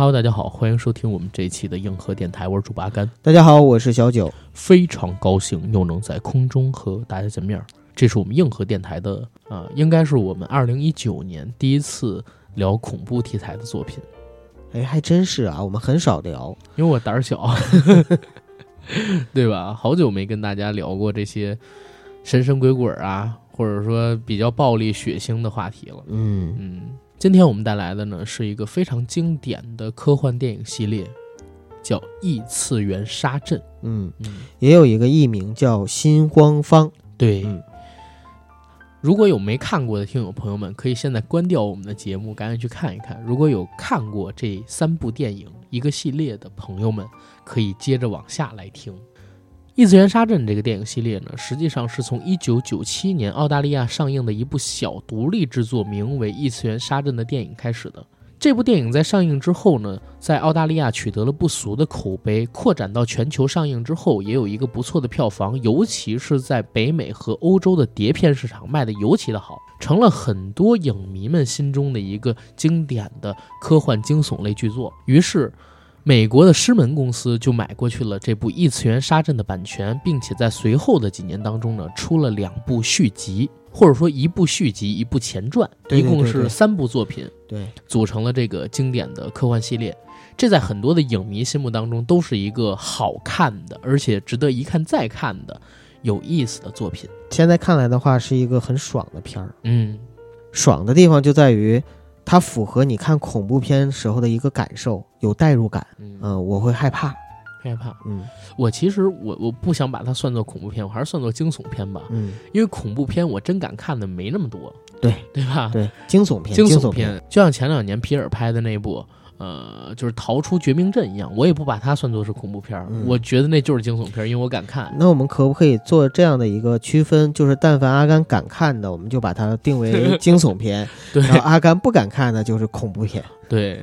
Hello，大家好，欢迎收听我们这一期的硬核电台，我是主播阿甘。大家好，我是小九，非常高兴又能在空中和大家见面。这是我们硬核电台的，呃，应该是我们二零一九年第一次聊恐怖题材的作品。哎，还真是啊，我们很少聊，因为我胆儿小，对吧？好久没跟大家聊过这些神神鬼鬼啊，或者说比较暴力血腥的话题了。嗯嗯。今天我们带来的呢是一个非常经典的科幻电影系列，叫《异次元杀阵》。嗯嗯，也有一个艺名叫《心慌方》。对，如果有没看过的听友朋友们，可以现在关掉我们的节目，赶紧去看一看。如果有看过这三部电影一个系列的朋友们，可以接着往下来听。异次元杀阵这个电影系列呢，实际上是从一九九七年澳大利亚上映的一部小独立制作，名为《异次元杀阵》的电影开始的。这部电影在上映之后呢，在澳大利亚取得了不俗的口碑，扩展到全球上映之后，也有一个不错的票房，尤其是在北美和欧洲的碟片市场卖得尤其的好，成了很多影迷们心中的一个经典的科幻惊悚类巨作。于是。美国的狮门公司就买过去了这部异次元杀阵的版权，并且在随后的几年当中呢，出了两部续集，或者说一部续集，一部前传，一共是三部作品，对，组成了这个经典的科幻系列。这在很多的影迷心目当中都是一个好看的，而且值得一看再看的有意思的作品。现在看来的话，是一个很爽的片儿。嗯，爽的地方就在于。它符合你看恐怖片时候的一个感受，有代入感。嗯，我会害怕，害怕。嗯，我其实我我不想把它算作恐怖片，我还是算作惊悚片吧。嗯，因为恐怖片我真敢看的没那么多。对，对吧？对，惊悚片，惊悚片，就像前两年皮尔拍的那部。呃，就是逃出绝命镇一样，我也不把它算作是恐怖片儿，我觉得那就是惊悚片儿，因为我敢看。那我们可不可以做这样的一个区分？就是但凡阿甘敢看的，我们就把它定为惊悚片；对，然后阿甘不敢看的，就是恐怖片。对，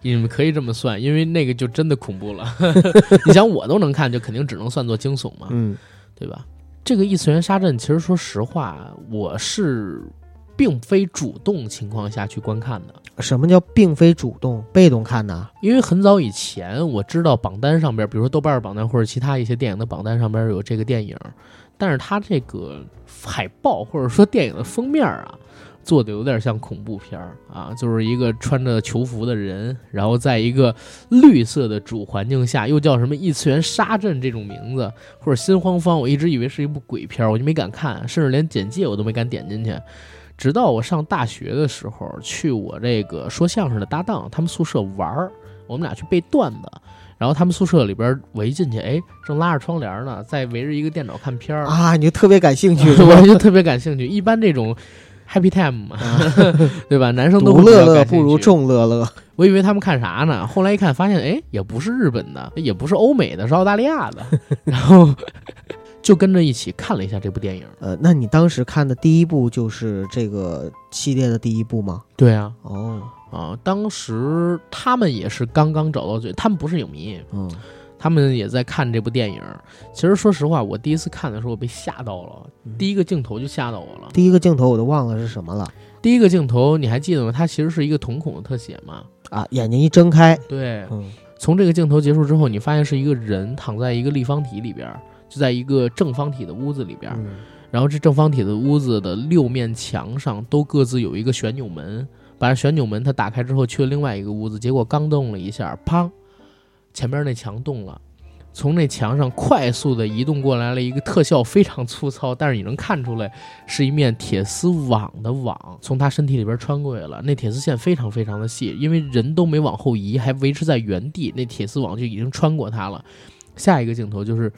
你们可以这么算，因为那个就真的恐怖了。你想我都能看，就肯定只能算作惊悚嘛，嗯，对吧？这个异次元杀阵，其实说实话，我是。并非主动情况下去观看的。什么叫并非主动？被动看呢？因为很早以前我知道榜单上边，比如说豆瓣榜单或者其他一些电影的榜单上边有这个电影，但是它这个海报或者说电影的封面啊，做的有点像恐怖片儿啊，就是一个穿着囚服的人，然后在一个绿色的主环境下，又叫什么异次元杀阵这种名字，或者心慌方，我一直以为是一部鬼片，我就没敢看，甚至连简介我都没敢点进去。直到我上大学的时候，去我这个说相声的搭档他们宿舍玩儿，我们俩去背段子，然后他们宿舍里边我一进去，哎，正拉着窗帘呢，在围着一个电脑看片儿啊，你就特别感兴趣，我就特别感兴趣。一般这种 happy time 嘛，对吧？男生都乐乐不如众乐乐。我以为他们看啥呢？后来一看，发现哎，也不是日本的，也不是欧美的，是澳大利亚的，然后。就跟着一起看了一下这部电影。呃，那你当时看的第一部就是这个系列的第一部吗？对啊。哦啊，当时他们也是刚刚找到最，他们不是影迷，嗯，他们也在看这部电影。其实说实话，我第一次看的时候我被吓到了，第一个镜头就吓到我了。第一个镜头我都忘了是什么了。第一个镜头你还记得吗？它其实是一个瞳孔的特写嘛。啊，眼睛一睁开。对。嗯。从这个镜头结束之后，你发现是一个人躺在一个立方体里边。就在一个正方体的屋子里边，然后这正方体的屋子的六面墙上都各自有一个旋钮门，把旋钮门它打开之后去了另外一个屋子，结果刚动了一下，砰，前边那墙动了，从那墙上快速的移动过来了一个特效非常粗糙，但是你能看出来是一面铁丝网的网从他身体里边穿过来了，那铁丝线非常非常的细，因为人都没往后移，还维持在原地，那铁丝网就已经穿过他了。下一个镜头就是。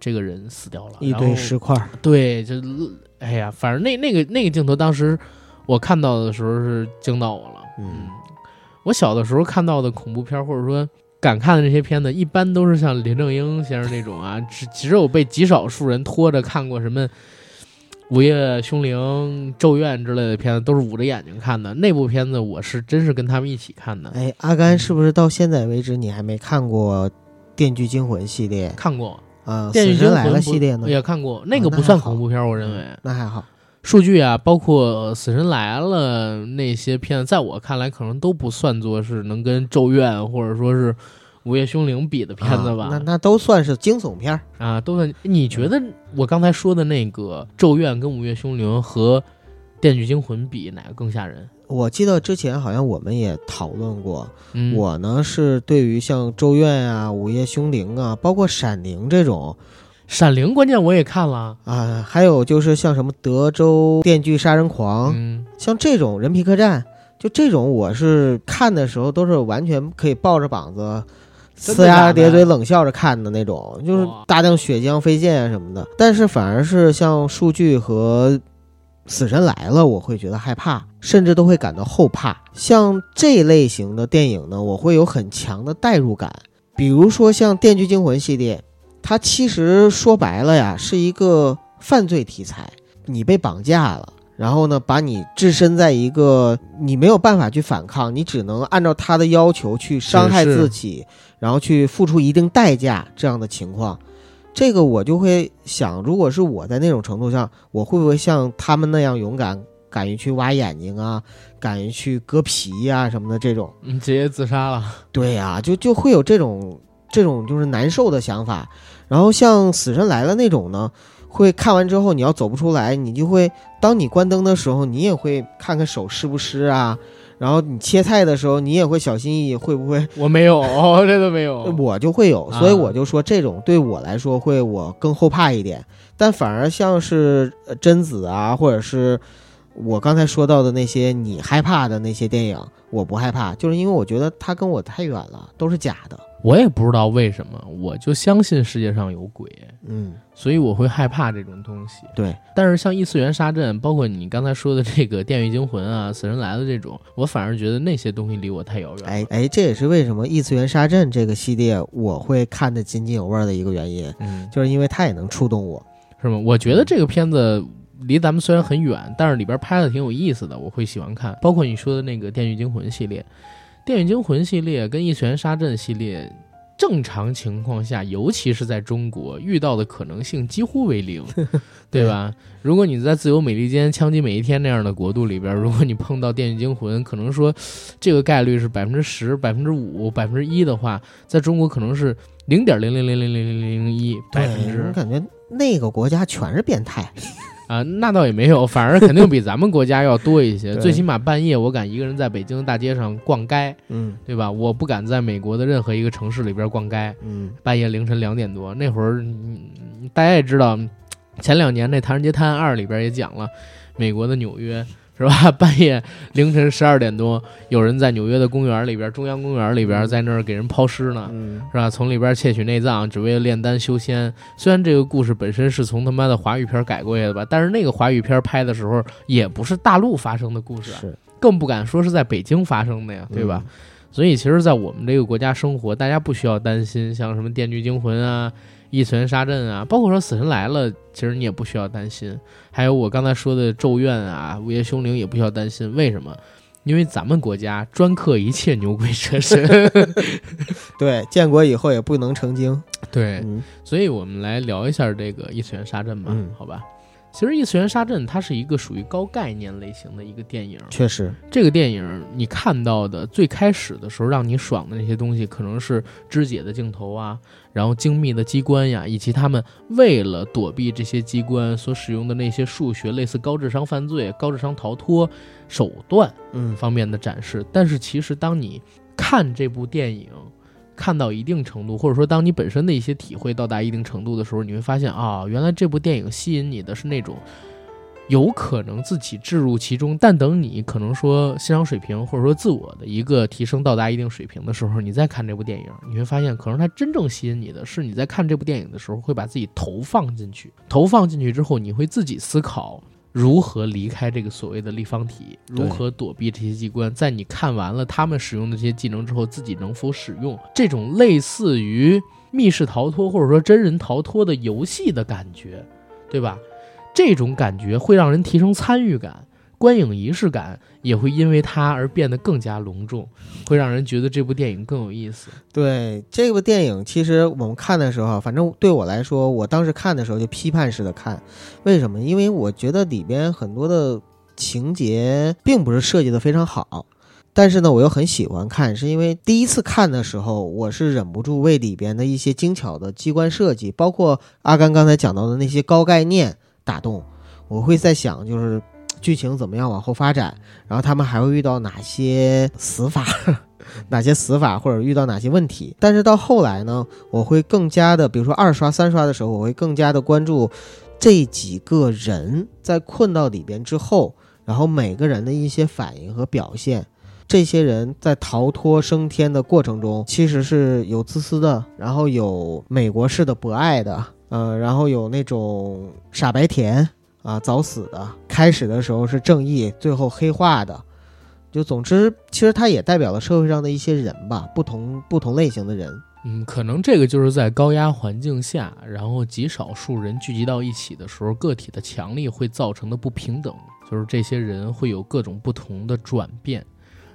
这个人死掉了，一堆石块。对，就哎呀，反正那那个那个镜头，当时我看到的时候是惊到我了。嗯，我小的时候看到的恐怖片，或者说敢看的这些片子，一般都是像林正英先生那种啊，只只有被极少数人拖着看过什么《午夜凶铃》《咒怨》之类的片子，都是捂着眼睛看的。那部片子我是真是跟他们一起看的。哎，阿甘是不是到现在为止你还没看过《电锯惊魂》系列？看过。啊，电锯惊魂系列呢也看过，那个不算恐怖片，我认为那还好。数据啊，包括《死神来了》那些片子，在我看来可能都不算作是能跟《咒怨》或者说是《午夜凶铃》比的片子吧？那那都算是惊悚片啊，都算。你觉得我刚才说的那个《咒怨》跟《午夜凶铃》和《电锯惊魂》比，哪个更吓人？我记得之前好像我们也讨论过，我呢是对于像《咒怨》啊、《午夜凶铃》啊，包括《闪灵》这种。闪灵关键我也看了啊，还有就是像什么德州电锯杀人狂，嗯，像这种人皮客栈，就这种我是看的时候都是完全可以抱着膀子，呲牙咧嘴冷笑着看的那种，就是大量血浆飞溅啊什么的。但是反而是像数据和死神来了，我会觉得害怕，甚至都会感到后怕。像这类型的电影呢，我会有很强的代入感，比如说像电锯惊魂系列。它其实说白了呀，是一个犯罪题材。你被绑架了，然后呢，把你置身在一个你没有办法去反抗，你只能按照他的要求去伤害自己，然后去付出一定代价这样的情况。这个我就会想，如果是我在那种程度上，我会不会像他们那样勇敢，敢于去挖眼睛啊，敢于去割皮呀什么的这种？你直接自杀了？对呀，就就会有这种这种就是难受的想法。然后像《死神来了》那种呢，会看完之后你要走不出来，你就会当你关灯的时候，你也会看看手湿不湿啊。然后你切菜的时候，你也会小心翼翼，会不会？我没有，这都没有。我就会有，所以我就说这种对我来说会我更后怕一点。但反而像是贞子啊，或者是我刚才说到的那些你害怕的那些电影，我不害怕，就是因为我觉得它跟我太远了，都是假的。我也不知道为什么，我就相信世界上有鬼，嗯，所以我会害怕这种东西。对，但是像异次元杀阵，包括你刚才说的这个《电锯惊魂》啊，《死神来了》这种，我反而觉得那些东西离我太遥远。哎哎，这也是为什么异次元杀阵这个系列我会看得津津有味的一个原因，嗯，就是因为它也能触动我，是吗？我觉得这个片子离咱们虽然很远，但是里边拍的挺有意思的，我会喜欢看。包括你说的那个《电锯惊魂》系列。《电影惊魂》系列跟《一拳杀阵》系列，正常情况下，尤其是在中国遇到的可能性几乎为零，对吧？如果你在自由美利坚枪击每一天那样的国度里边，如果你碰到《电锯惊魂》，可能说这个概率是百分之十、百分之五、百分之一的话，在中国可能是零点零零零零零零零一百分之。我感觉那个国家全是变态。啊，那倒也没有，反而肯定比咱们国家要多一些。最起码半夜我敢一个人在北京大街上逛街，嗯，对吧？我不敢在美国的任何一个城市里边逛街，嗯，半夜凌晨两点多那会儿，大家也知道，前两年那《唐人街探案二》里边也讲了，美国的纽约。是吧？半夜凌晨十二点多，有人在纽约的公园里边，中央公园里边，在那儿给人抛尸呢，是吧？从里边窃取内脏，只为了炼丹修仙。虽然这个故事本身是从他妈的华语片改过来的吧，但是那个华语片拍的时候也不是大陆发生的故事，更不敢说是在北京发生的呀，对吧？所以其实，在我们这个国家生活，大家不需要担心，像什么《电锯惊魂》啊。异次元杀阵啊，包括说死神来了，其实你也不需要担心。还有我刚才说的咒怨啊，午夜凶铃也不需要担心。为什么？因为咱们国家专克一切牛鬼蛇神。对，建国以后也不能成精。对，所以我们来聊一下这个异次元杀阵吧，好吧？其实《异次元杀阵》它是一个属于高概念类型的一个电影，确实，这个电影你看到的最开始的时候让你爽的那些东西，可能是肢解的镜头啊，然后精密的机关呀，以及他们为了躲避这些机关所使用的那些数学，类似高智商犯罪、高智商逃脱手段，嗯方面的展示。但是其实当你看这部电影。看到一定程度，或者说当你本身的一些体会到达一定程度的时候，你会发现啊，原来这部电影吸引你的是那种有可能自己置入其中，但等你可能说欣赏水平或者说自我的一个提升到达一定水平的时候，你再看这部电影，你会发现可能它真正吸引你的是你在看这部电影的时候会把自己投放进去，投放进去之后，你会自己思考。如何离开这个所谓的立方体？如何躲避这些机关？在你看完了他们使用的这些技能之后，自己能否使用这种类似于密室逃脱或者说真人逃脱的游戏的感觉，对吧？这种感觉会让人提升参与感，观影仪式感也会因为它而变得更加隆重，会让人觉得这部电影更有意思。对这部电影，其实我们看的时候，反正对我来说，我当时看的时候就批判式的看，为什么？因为我觉得里边很多的情节并不是设计的非常好。但是呢，我又很喜欢看，是因为第一次看的时候，我是忍不住为里边的一些精巧的机关设计，包括阿甘刚才讲到的那些高概念打动。我会在想，就是 剧情怎么样往后发展，然后他们还会遇到哪些死法，哪些死法，或者遇到哪些问题。但是到后来呢，我会更加的，比如说二刷、三刷的时候，我会更加的关注这几个人在困到里边之后，然后每个人的一些反应和表现。这些人在逃脱升天的过程中，其实是有自私的，然后有美国式的博爱的，呃，然后有那种傻白甜啊，早死的。开始的时候是正义，最后黑化的。就总之，其实它也代表了社会上的一些人吧，不同不同类型的人。嗯，可能这个就是在高压环境下，然后极少数人聚集到一起的时候，个体的强力会造成的不平等，就是这些人会有各种不同的转变。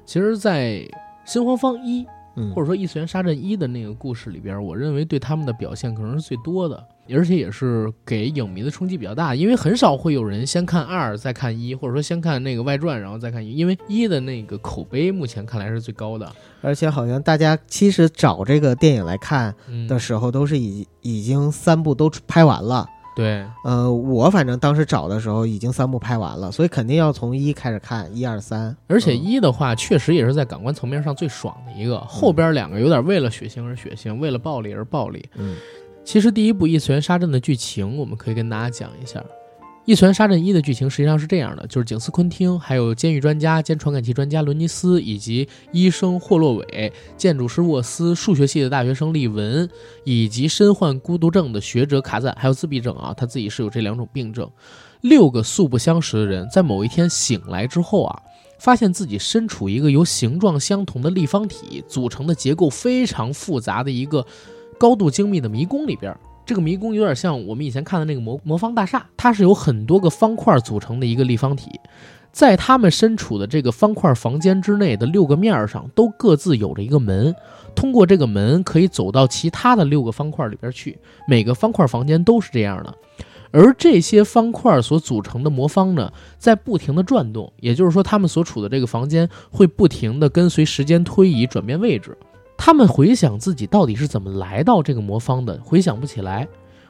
其实，在《新黄方一》或者说《异次元杀阵一》的那个故事里边，我认为对他们的表现可能是最多的，而且也是给影迷的冲击比较大。因为很少会有人先看二再看一，或者说先看那个外传然后再看一，因为一的那个口碑目前看来是最高的。而且好像大家其实找这个电影来看的时候，都是已已经三部都拍完了。对，呃，我反正当时找的时候已经三部拍完了，所以肯定要从一开始看，一二三。而且一的话，确实也是在感官层面上最爽的一个。后边两个有点为了血腥而血腥，为了暴力而暴力。嗯，其实第一部异次元杀阵的剧情，我们可以跟大家讲一下。《异次元杀阵一》的剧情实际上是这样的：就是景斯昆汀、还有监狱专家兼传感器专家伦尼斯，以及医生霍洛韦、建筑师沃斯、数学系的大学生利文，以及身患孤独症的学者卡赞，还有自闭症啊，他自己是有这两种病症。六个素不相识的人在某一天醒来之后啊，发现自己身处一个由形状相同的立方体组成的结构非常复杂的一个高度精密的迷宫里边。这个迷宫有点像我们以前看的那个魔魔方大厦，它是由很多个方块组成的一个立方体，在他们身处的这个方块房间之内的六个面上都各自有着一个门，通过这个门可以走到其他的六个方块里边去。每个方块房间都是这样的，而这些方块所组成的魔方呢，在不停的转动，也就是说，他们所处的这个房间会不停的跟随时间推移转变位置。他们回想自己到底是怎么来到这个魔方的，回想不起来；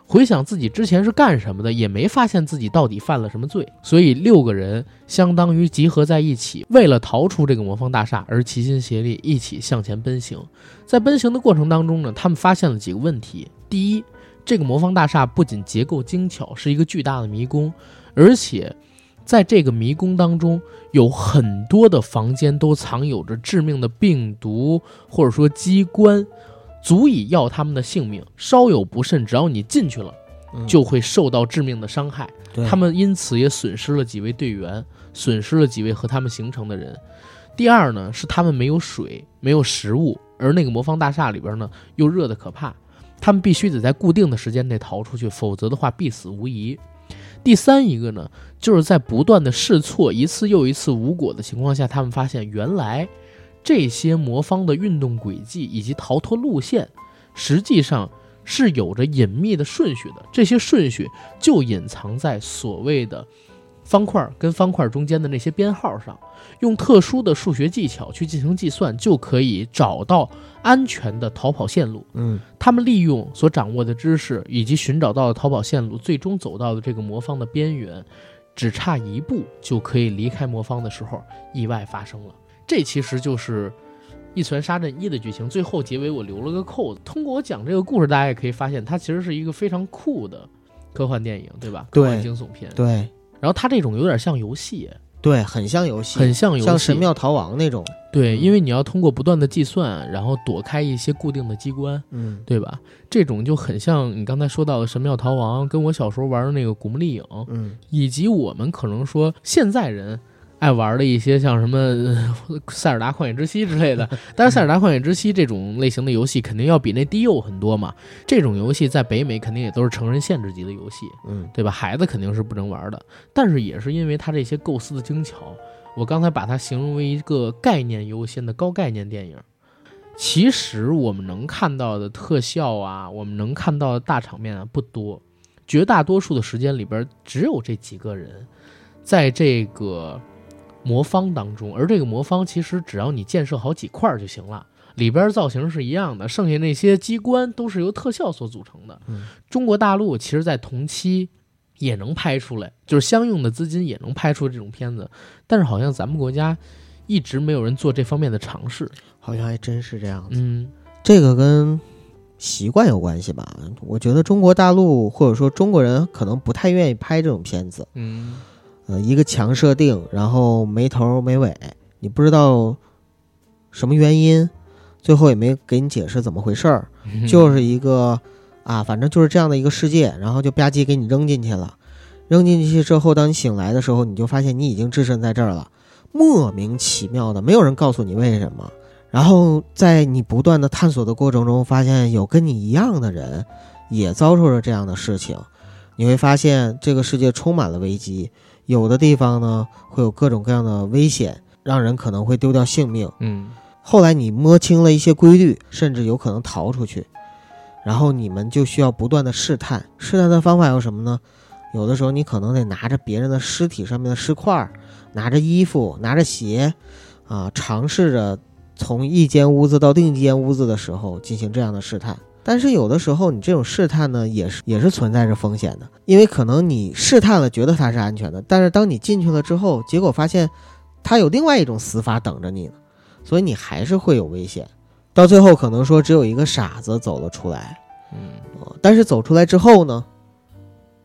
回想自己之前是干什么的，也没发现自己到底犯了什么罪。所以六个人相当于集合在一起，为了逃出这个魔方大厦而齐心协力，一起向前奔行。在奔行的过程当中呢，他们发现了几个问题：第一，这个魔方大厦不仅结构精巧，是一个巨大的迷宫，而且。在这个迷宫当中，有很多的房间都藏有着致命的病毒或者说机关，足以要他们的性命。稍有不慎，只要你进去了，就会受到致命的伤害。他们因此也损失了几位队员，损失了几位和他们形成的人。第二呢，是他们没有水，没有食物，而那个魔方大厦里边呢又热得可怕，他们必须得在固定的时间内逃出去，否则的话必死无疑。第三一个呢，就是在不断的试错一次又一次无果的情况下，他们发现原来这些魔方的运动轨迹以及逃脱路线，实际上是有着隐秘的顺序的。这些顺序就隐藏在所谓的。方块跟方块中间的那些编号上，用特殊的数学技巧去进行计算，就可以找到安全的逃跑线路。嗯，他们利用所掌握的知识以及寻找到的逃跑线路，最终走到了这个魔方的边缘，只差一步就可以离开魔方的时候，意外发生了。这其实就是《一拳杀阵一》的剧情。最后结尾我留了个扣子。通过我讲这个故事，大家也可以发现，它其实是一个非常酷的科幻电影，对吧？科幻惊悚片。对。然后它这种有点像游戏，对，很像游戏，很像游戏，像神庙逃亡那种。对，因为你要通过不断的计算，然后躲开一些固定的机关，嗯，对吧？这种就很像你刚才说到的神庙逃亡，跟我小时候玩的那个古墓丽影，嗯，以及我们可能说现在人爱玩的一些像什么《塞尔达旷野之息》之类的。但是《塞尔达旷野之息》这种类型的游戏肯定要比那低幼很多嘛。这种游戏在北美肯定也都是成人限制级的游戏，嗯，对吧？孩子肯定是不能玩的。但是也是因为它这些构思的精巧，我刚才把它形容为一个概念优先的高概念电影。其实我们能看到的特效啊，我们能看到的大场面啊不多，绝大多数的时间里边只有这几个人，在这个魔方当中，而这个魔方其实只要你建设好几块就行了，里边造型是一样的，剩下那些机关都是由特效所组成的。嗯中国大陆其实在同期也能拍出来，就是相应的资金也能拍出这种片子，但是好像咱们国家一直没有人做这方面的尝试。好像还真是这样子。嗯这个跟习惯有关系吧？我觉得中国大陆或者说中国人可能不太愿意拍这种片子。嗯呃，一个强设定，然后没头没尾，你不知道什么原因，最后也没给你解释怎么回事儿，嗯 就是一个啊，反正就是这样的一个世界，然后就吧唧给你扔进去了。扔进去之后，当你醒来的时候，你就发现你已经置身在这儿了，莫名其妙的，没有人告诉你为什么。然后在你不断的探索的过程中，发现有跟你一样的人也遭受着这样的事情，你会发现这个世界充满了危机，有的地方呢会有各种各样的危险，让人可能会丢掉性命。嗯后来你摸清了一些规律，甚至有可能逃出去，然后你们就需要不断的试探。试探的方法有什么呢？有的时候你可能得拿着别人的尸体上面的尸块儿，拿着衣服，拿着鞋，啊，尝试着从一间屋子到另一间屋子的时候进行这样的试探。但是有的时候你这种试探呢，也是也是存在着风险的，因为可能你试探了，觉得它是安全的，但是当你进去了之后，结果发现它有另外一种死法等着你呢。所以你还是会有危险。到最后可能说只有一个傻子走了出来，嗯，呃但是走出来之后呢，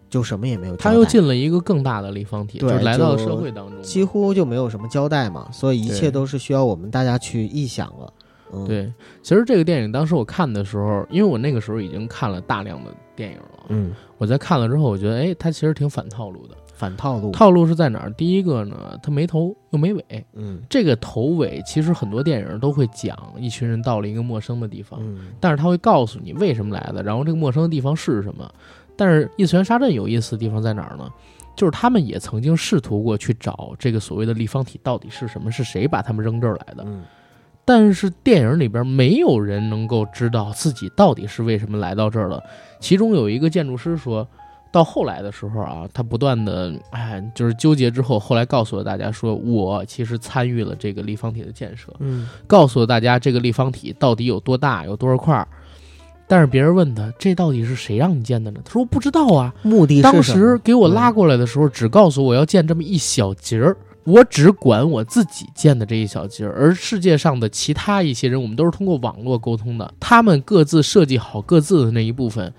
就什么也没有，他又进了一个更大的立方体，对就来到了社会当中。几乎就没有什么交代嘛，所以一切都是需要我们大家去臆想了。嗯，，对，其实这个电影当时我看的时候，因为我那个时候已经看了大量的电影了，嗯，我在看了之后，我觉得，哎，它其实挺反套路的。反套路，套路是在哪儿？第一个呢，它没头又没尾。嗯这个头尾其实很多电影都会讲，一群人到了一个陌生的地方，嗯但是他会告诉你为什么来的，然后这个陌生的地方是什么。但是异次元杀阵有意思的地方在哪儿呢？就是他们也曾经试图过去找这个所谓的立方体到底是什么，是谁把他们扔这儿来的。嗯但是电影里边没有人能够知道自己到底是为什么来到这儿了。其中有一个建筑师说，到后来的时候啊，他不断的哎，就是纠结之后，后来告诉了大家说，我其实参与了这个立方体的建设，嗯告诉了大家这个立方体到底有多大，有多少块儿。但是别人问他，这到底是谁让你建的呢？他说不知道啊。目的是当时给我拉过来的时候，只告诉我要建这么一小节儿，我只管我自己建的这一小节儿，而世界上的其他一些人，我们都是通过网络沟通的，他们各自设计好各自的那一部分，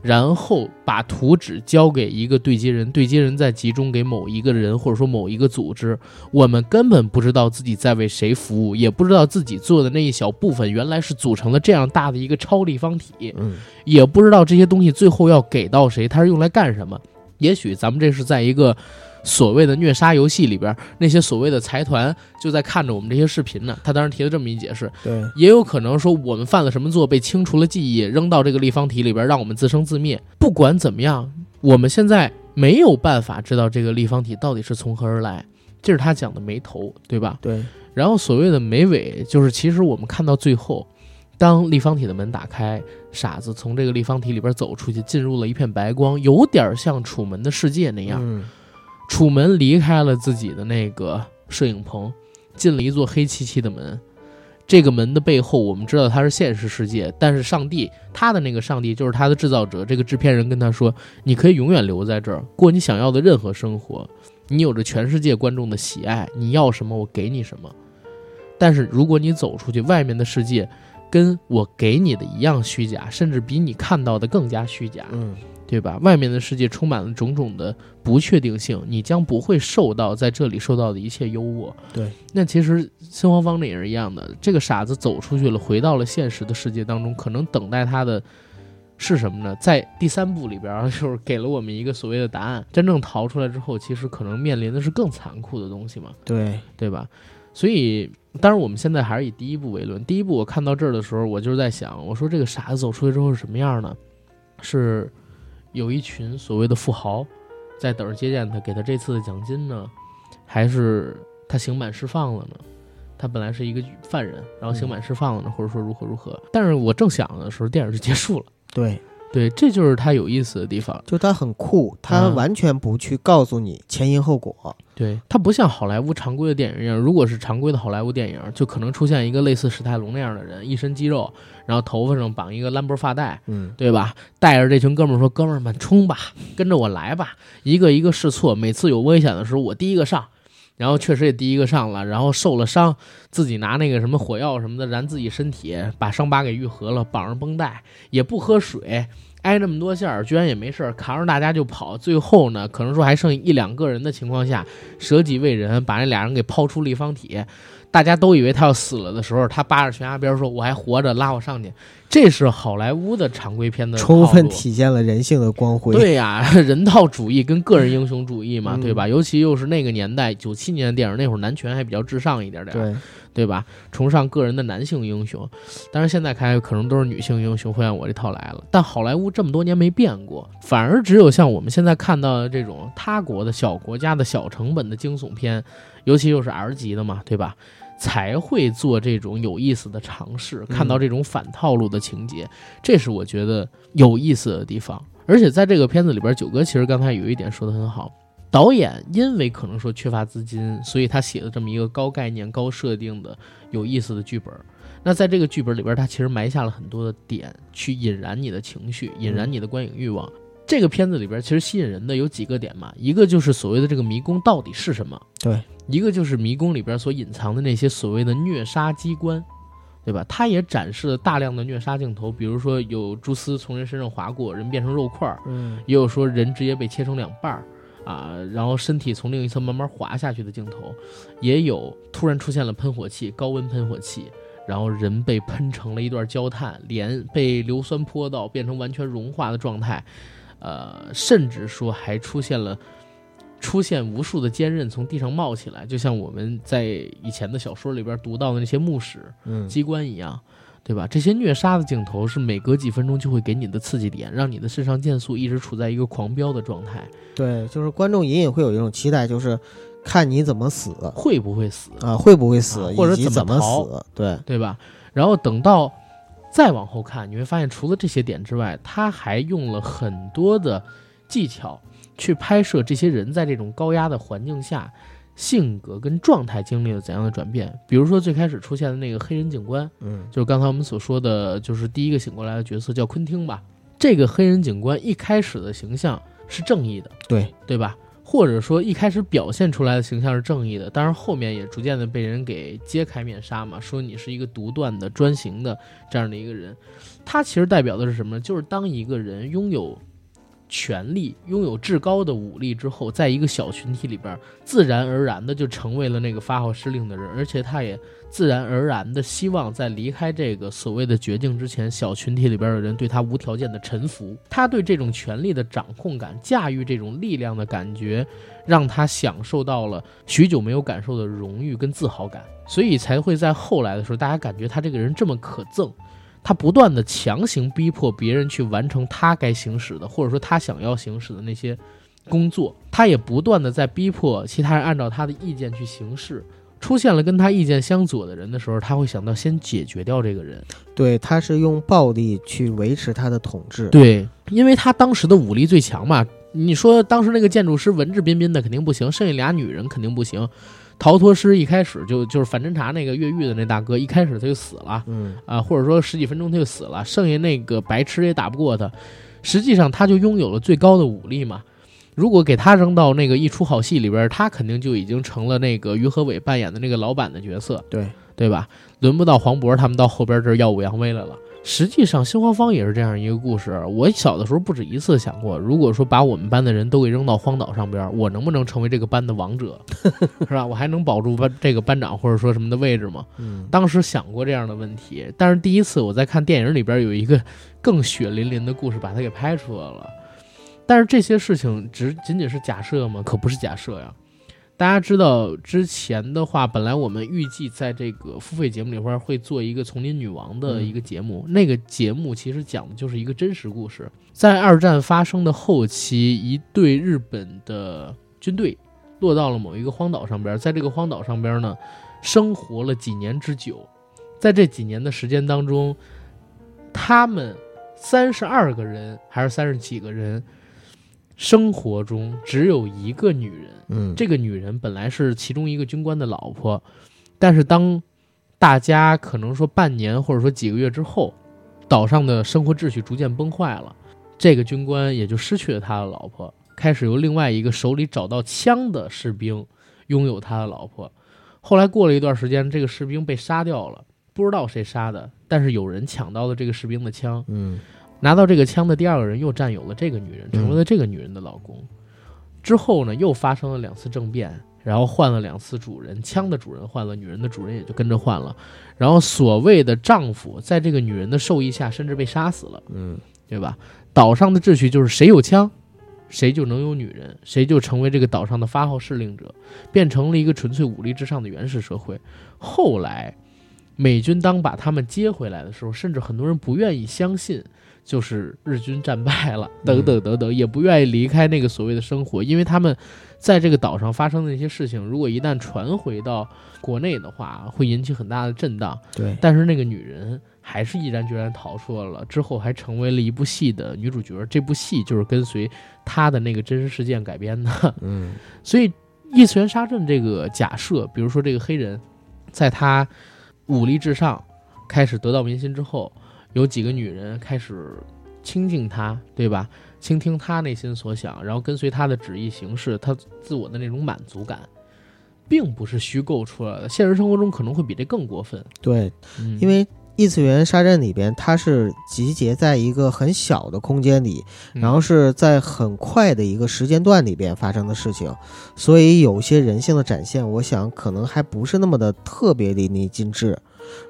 然后把图纸交给一个对接人，对接人再集中给某一个人或者说某一个组织，我们根本不知道自己在为谁服务，也不知道自己做的那一小部分原来是组成了这样大的一个超立方体。嗯也不知道这些东西最后要给到谁，它是用来干什么。也许咱们这是在一个所谓的虐杀游戏里边，那些所谓的财团就在看着我们这些视频呢。他当时提了这么一解释，对也有可能说我们犯了什么错，被清除了记忆，扔到这个立方体里边，让我们自生自灭。不管怎么样，我们现在没有办法知道这个立方体到底是从何而来。这是他讲的没头，对吧？对，然后所谓的没尾，就是其实我们看到最后，当立方体的门打开，傻子从这个立方体里边走出去，进入了一片白光，有点像楚门的世界那样。嗯楚门离开了自己的那个摄影棚，进了一座黑漆漆的门。这个门的背后，我们知道它是现实世界，但是上帝，他的那个上帝就是他的制造者。这个制片人跟他说：“你可以永远留在这儿，过你想要的任何生活。你有着全世界观众的喜爱，你要什么我给你什么。但是如果你走出去，外面的世界跟我给你的一样虚假，甚至比你看到的更加虚假。嗯对吧？外面的世界充满了种种的不确定性，你将不会受到在这里受到的一切优渥。对，那其实新黄方那也是一样的。这个傻子走出去了，回到了现实的世界当中，可能等待他的是什么呢？在第三部里边，就是给了我们一个所谓的答案。真正逃出来之后，其实可能面临的是更残酷的东西嘛，对对吧？所以，当然我们现在还是以第一部为论。第一部我看到这儿的时候，我就是在想，我说这个傻子走出去之后是什么样呢？是有一群所谓的富豪在等着接见他，给他这次的奖金呢，还是他刑满释放了呢？他本来是一个犯人，然后刑满释放了呢，或者说如何如何？但是我正想的时候，电影就结束了。对对，这就是它有意思的地方。就它很酷，他嗯完全不去告诉你前因后果。对，它不像好莱坞常规的电影一样，如果是常规的好莱坞电影，就可能出现一个类似史泰龙那样的人，一身肌肉，然后头发上绑一个兰博发带，嗯，对吧？带着这群哥们儿说：“哥们儿们，冲吧，跟着我来吧！”一个一个试错，每次有危险的时候，我第一个上。然后确实也第一个上了，然后受了伤，自己拿那个什么火药什么的燃自己身体，把伤疤给愈合了，绑上绷带，也不喝水，挨那么多下儿，居然也没事儿，扛着大家就跑。最后呢，可能说还剩一两个人的情况下，舍己为人，把那俩人给抛出立方体。大家都以为他要死了的时候，他扒着悬崖边说：“我还活着，拉我上去。”这是好莱坞的常规片的充分体现了人性的光辉。对呀、人道主义跟个人英雄主义嘛，嗯对吧？尤其又是那个年代，九七年的电影，那会儿男权还比较至上一点点，对，对吧？崇尚个人的男性英雄，当然现在看来可能都是女性英雄会按我这套来了。但好莱坞这么多年没变过，反而只有像我们现在看到的这种他国的小国家的小成本的惊悚片，尤其又是 R 级的嘛，对吧？才会做这种有意思的尝试，看到这种反套路的情节，这是我觉得有意思的地方。而且在这个片子里边，九哥其实刚才有一点说的很好，导演因为可能说缺乏资金，所以他写了这么一个高概念、高设定的有意思的剧本。那在这个剧本里边，他其实埋下了很多的点，去引燃你的情绪，引燃你的观影欲望。这个片子里边其实吸引人的有几个点嘛，一个就是所谓的这个迷宫到底是什么，对，一个就是迷宫里边所隐藏的那些所谓的虐杀机关，对吧？它也展示了大量的虐杀镜头，比如说有蛛丝从人身上划过，人变成肉块儿，嗯，也有说人直接被切成两半儿啊，然后身体从另一侧慢慢滑下去的镜头，也有突然出现了喷火器，高温喷火器，然后人被喷成了一段焦炭，脸被硫酸泼到变成完全融化的状态，呃，甚至说还出现了。出现无数的坚韧从地上冒起来，就像我们在以前的小说里边读到的那些墓室，嗯，机关一样，对吧？这些虐杀的镜头是每隔几分钟就会给你的刺激点，让你的肾上腺素一直处在一个狂飙的状态。对，就是观众隐隐会有一种期待，就是看你怎么死会不会死，啊，会不会死，啊或者怎么死，对，对吧？然后等到再往后看，你会发现除了这些点之外，他还用了很多的技巧去拍摄这些人在这种高压的环境下。性格跟状态经历了怎样的转变？比如说最开始出现的那个黑人警官，嗯，就是刚才我们所说的，就是第一个醒过来的角色叫昆汀吧。这个黑人警官一开始的形象是正义的，对，对吧？或者说一开始表现出来的形象是正义的，但是后面也逐渐的被人给揭开面纱嘛，说你是一个独断的、专行的这样的一个人。他其实代表的是什么？就是当一个人拥有权力、拥有至高的武力之后，在一个小群体里边，自然而然的就成为了那个发号施令的人，而且他也自然而然的希望在离开这个所谓的绝境之前，小群体里边的人对他无条件的臣服。他对这种权力的掌控感、驾驭这种力量的感觉，让他享受到了许久没有感受的荣誉跟自豪感，所以才会在后来的时候，大家感觉他这个人这么可憎。他不断的强行逼迫别人去完成他该行使的，或者说他想要行使的那些工作，他也不断的在逼迫其他人按照他的意见去行事。出现了跟他意见相左的人的时候，他会想到先解决掉这个人。对，他是用暴力去维持他的统治，对，因为他当时的武力最强嘛。你说当时那个建筑师文质彬彬的肯定不行，剩下俩女人肯定不行。逃脱师一开始就就是反侦查那个越狱的那大哥，一开始他就死了嗯，啊，或者说十几分钟他就死了，剩下那个白痴也打不过他。实际上他就拥有了最高的武力嘛。如果给他扔到那个一出好戏里边，他肯定就已经成了那个于和伟扮演的那个老板的角色，对，对吧？轮不到黄渤他们到后边这耀武扬威来了。实际上，心慌方也是这样一个故事。我小的时候不止一次想过，如果说把我们班的人都给扔到荒岛上边，我能不能成为这个班的王者，是吧？我还能保住班这个班长或者说什么的位置吗？嗯，当时想过这样的问题，但是第一次我在看电影里边有一个更血淋淋的故事，把它给拍出来了。但是这些事情只仅仅是假设吗？可不是假设呀。大家知道之前的话，本来我们预计在这个付费节目里边会做一个丛林女王的一个节目，那个节目其实讲的就是一个真实故事。在二战发生的后期，一队日本的军队落到了某一个荒岛上边，在这个荒岛上边呢，生活了几年之久。在这几年的时间当中，他们三十二个人还是三十几个人，生活中只有一个女人。嗯，这个女人本来是其中一个军官的老婆，但是当大家可能说半年或者说几个月之后，岛上的生活秩序逐渐崩坏了，这个军官也就失去了他的老婆，开始由另外一个手里找到枪的士兵拥有他的老婆。后来过了一段时间，这个士兵被杀掉了，不知道谁杀的，但是有人抢到了这个士兵的枪，嗯，拿到这个枪的第二个人又占有了这个女人，成为了这个女人的老公。之后呢，又发生了两次政变，然后换了两次主人，枪的主人换了，女人的主人也就跟着换了。然后所谓的丈夫，在这个女人的授意下，甚至被杀死了，嗯，对吧？岛上的秩序就是谁有枪，谁就能有女人，谁就成为这个岛上的发号施令者，变成了一个纯粹武力至上的原始社会。后来，美军当把他们接回来的时候，甚至很多人不愿意相信。就是日军战败了，等等等等，也不愿意离开那个所谓的生活，因为他们在这个岛上发生的那些事情，如果一旦传回到国内的话，会引起很大的震荡。对，但是那个女人还是毅然决然逃出来了，之后还成为了一部戏的女主角。这部戏就是跟随她的那个真实事件改编的。嗯，所以异次元杀阵这个假设，比如说这个黑人，在他武力至上开始得到民心之后。有几个女人开始亲近他，对吧？倾听他内心所想，然后跟随他的旨意行事，他自我的那种满足感，并不是虚构出来的。现实生活中可能会比这更过分。对，嗯、因为异次元沙阵里边，它是集结在一个很小的空间里，然后是在很快的一个时间段里边发生的事情，所以有些人性的展现，我想可能还不是那么的特别淋漓尽致。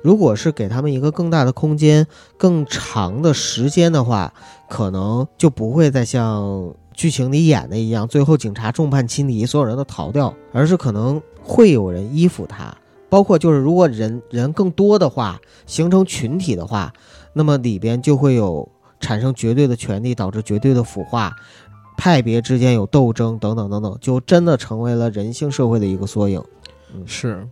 如果是给他们一个更大的空间、更长的时间的话，可能就不会再像剧情里演的一样，最后警察众叛亲离，所有人都逃掉，而是可能会有人依附他。包括就是如果人人更多的话，形成群体的话，那么里边就会有产生绝对的权利，导致绝对的腐化，派别之间有斗争等等等等，就真的成为了人性社会的一个缩影。嗯，是。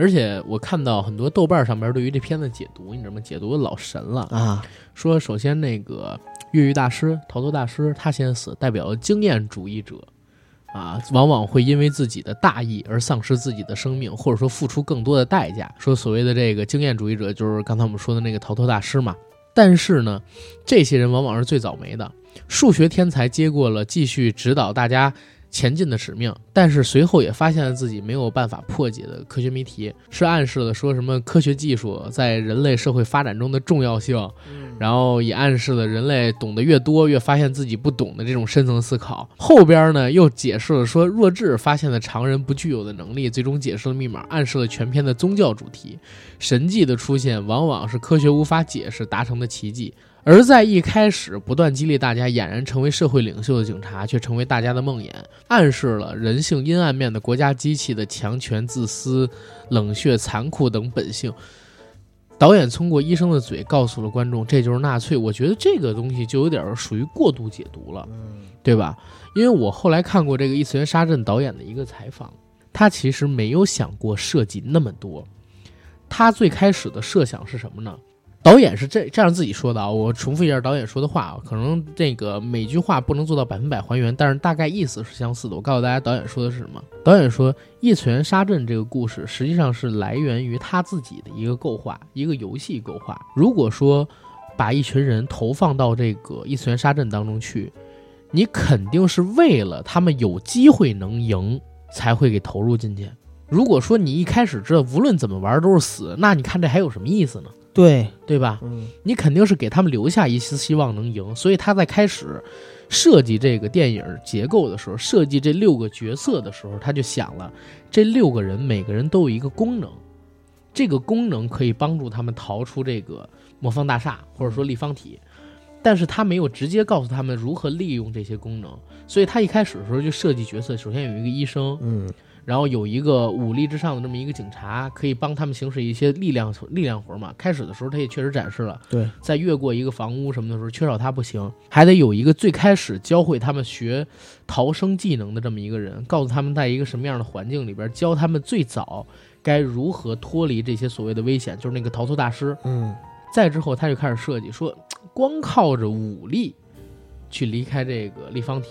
而且我看到很多豆瓣上边对于这片子解读，你知道吗？解读的老神了啊！说首先那个越狱大师、逃脱大师他先死，代表了经验主义者啊，往往会因为自己的大意而丧失自己的生命，或者说付出更多的代价。说所谓的这个经验主义者，就是刚才我们说的那个逃脱大师嘛。但是呢，这些人往往是最倒霉的，数学天才接过了继续指导大家。前进的使命，但是随后也发现了自己没有办法破解的科学谜题，是暗示了说什么科学技术在人类社会发展中的重要性，然后也暗示了人类懂得越多，越发现自己不懂的这种深层思考。后边呢又解释了说弱智发现了常人不具有的能力，最终解释了密码，暗示了全篇的宗教主题。神迹的出现往往是科学无法解释达成的奇迹。而在一开始不断激励大家俨然成为社会领袖的警察，却成为大家的梦魇，暗示了人性阴暗面的国家机器的强权、自私、冷血、残酷等本性。导演通过医生的嘴告诉了观众，这就是纳粹。我觉得这个东西就有点属于过度解读了，对吧？因为我后来看过这个异次元杀阵导演的一个采访，他其实没有想过设计那么多，他最开始的设想是什么呢？导演是这这样自己说的啊，我重复一下导演说的话啊，可能这个每句话不能做到百分百还原，但是大概意思是相似的。我告诉大家，导演说的是什么？导演说，《异次元杀阵》这个故事实际上是来源于他自己的一个构画，一个游戏构画。如果说把一群人投放到这个异次元杀阵当中去，你肯定是为了他们有机会能赢才会给投入进去。如果说你一开始知道无论怎么玩都是死，那你看这还有什么意思呢？对。对吧？嗯。你肯定是给他们留下一丝希望能赢，所以他在开始设计这个电影结构的时候，设计这六个角色的时候，他就想了，这六个人每个人都有一个功能，这个功能可以帮助他们逃出这个魔方大厦或者说立方体，但是他没有直接告诉他们如何利用这些功能，所以他一开始的时候就设计角色，首先有一个医生，嗯然后有一个武力之上的这么一个警察，可以帮他们行使一些力量力量活嘛。开始的时候他也确实展示了，对，在越过一个房屋什么的时候，缺少他不行，还得有一个最开始教会他们学逃生技能的这么一个人，告诉他们在一个什么样的环境里边，教他们最早该如何脱离这些所谓的危险，就是那个逃脱大师。嗯再之后他就开始设计说，光靠着武力去离开这个立方体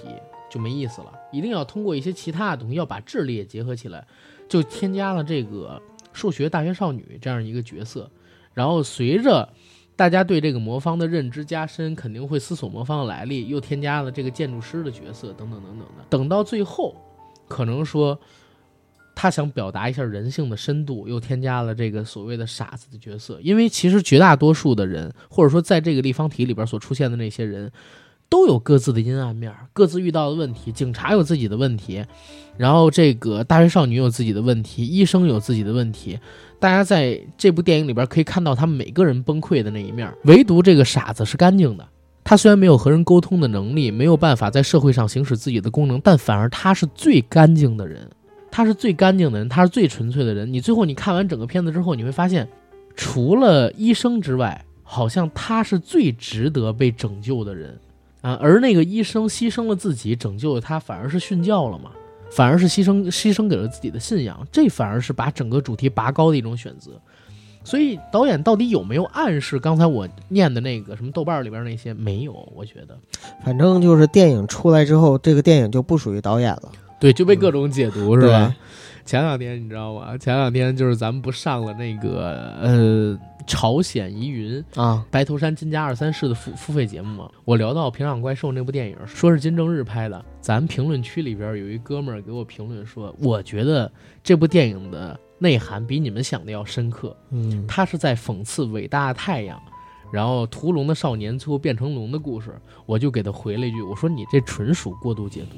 就没意思了，一定要通过一些其他的东西，要把智力也结合起来，就添加了这个数学大学少女这样一个角色。然后随着大家对这个魔方的认知加深，肯定会思索魔方的来历，又添加了这个建筑师的角色等等等等的。等到最后，可能说他想表达一下人性的深度，又添加了这个所谓的傻子的角色。因为其实绝大多数的人，或者说在这个立方体里边所出现的那些人，都有各自的阴暗面，各自遇到的问题。警察有自己的问题，然后这个大学少女有自己的问题，医生有自己的问题。大家在这部电影里边可以看到他们每个人崩溃的那一面，唯独这个傻子是干净的。他虽然没有和人沟通的能力，没有办法在社会上行使自己的功能，但反而他是最干净的人。他是最干净的人，他是最纯粹的人。你最后你看完整个片子之后，你会发现，除了医生之外，好像他是最值得被拯救的人啊。而那个医生牺牲了自己，拯救了他，反而是殉教了嘛，反而是牺牲牺牲给了自己的信仰，这反而是把整个主题拔高的一种选择。所以导演到底有没有暗示刚才我念的那个什么豆瓣里边那些？没有，我觉得反正就是电影出来之后，这个电影就不属于导演了，对，就被各种解读、是吧？前两天你知道吗？前两天就是咱们不上了那个呃朝鲜疑云啊，白头山金家二三世的付付费节目嘛，我聊到《平壤怪兽》那部电影，说是金正日拍的，咱评论区里边有一哥们儿给我评论说，我觉得这部电影的内涵比你们想的要深刻，嗯。他是在讽刺伟大的太阳。然后屠龙的少年最后变成龙的故事，我就给他回了一句：“我说你这纯属过度解读。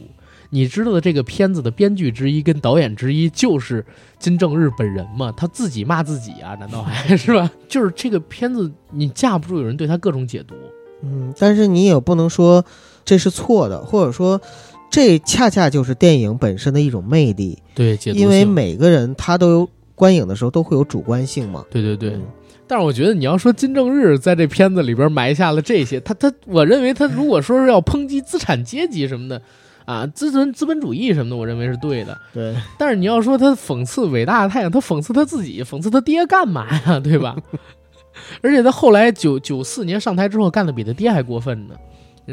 你知道的，这个片子的编剧之一跟导演之一就是金正日本人吗？他自己骂自己啊？难道还是吧？就是这个片子，你架不住有人对他各种解读。嗯，但是你也不能说这是错的，或者说这恰恰就是电影本身的一种魅力，对，解读因为每个人他都有观影的时候都会有主观性嘛。对对对。嗯但是我觉得你要说金正日在这片子里边埋下了这些，他他，我认为他如果说是要抨击资产阶级什么的，啊，资本资本主义什么的，我认为是对的。对，但是你要说他讽刺伟大的太阳，他讽刺他自己，讽刺他爹干嘛呀？对吧？而且他后来九九四年上台之后，干的比他爹还过分呢。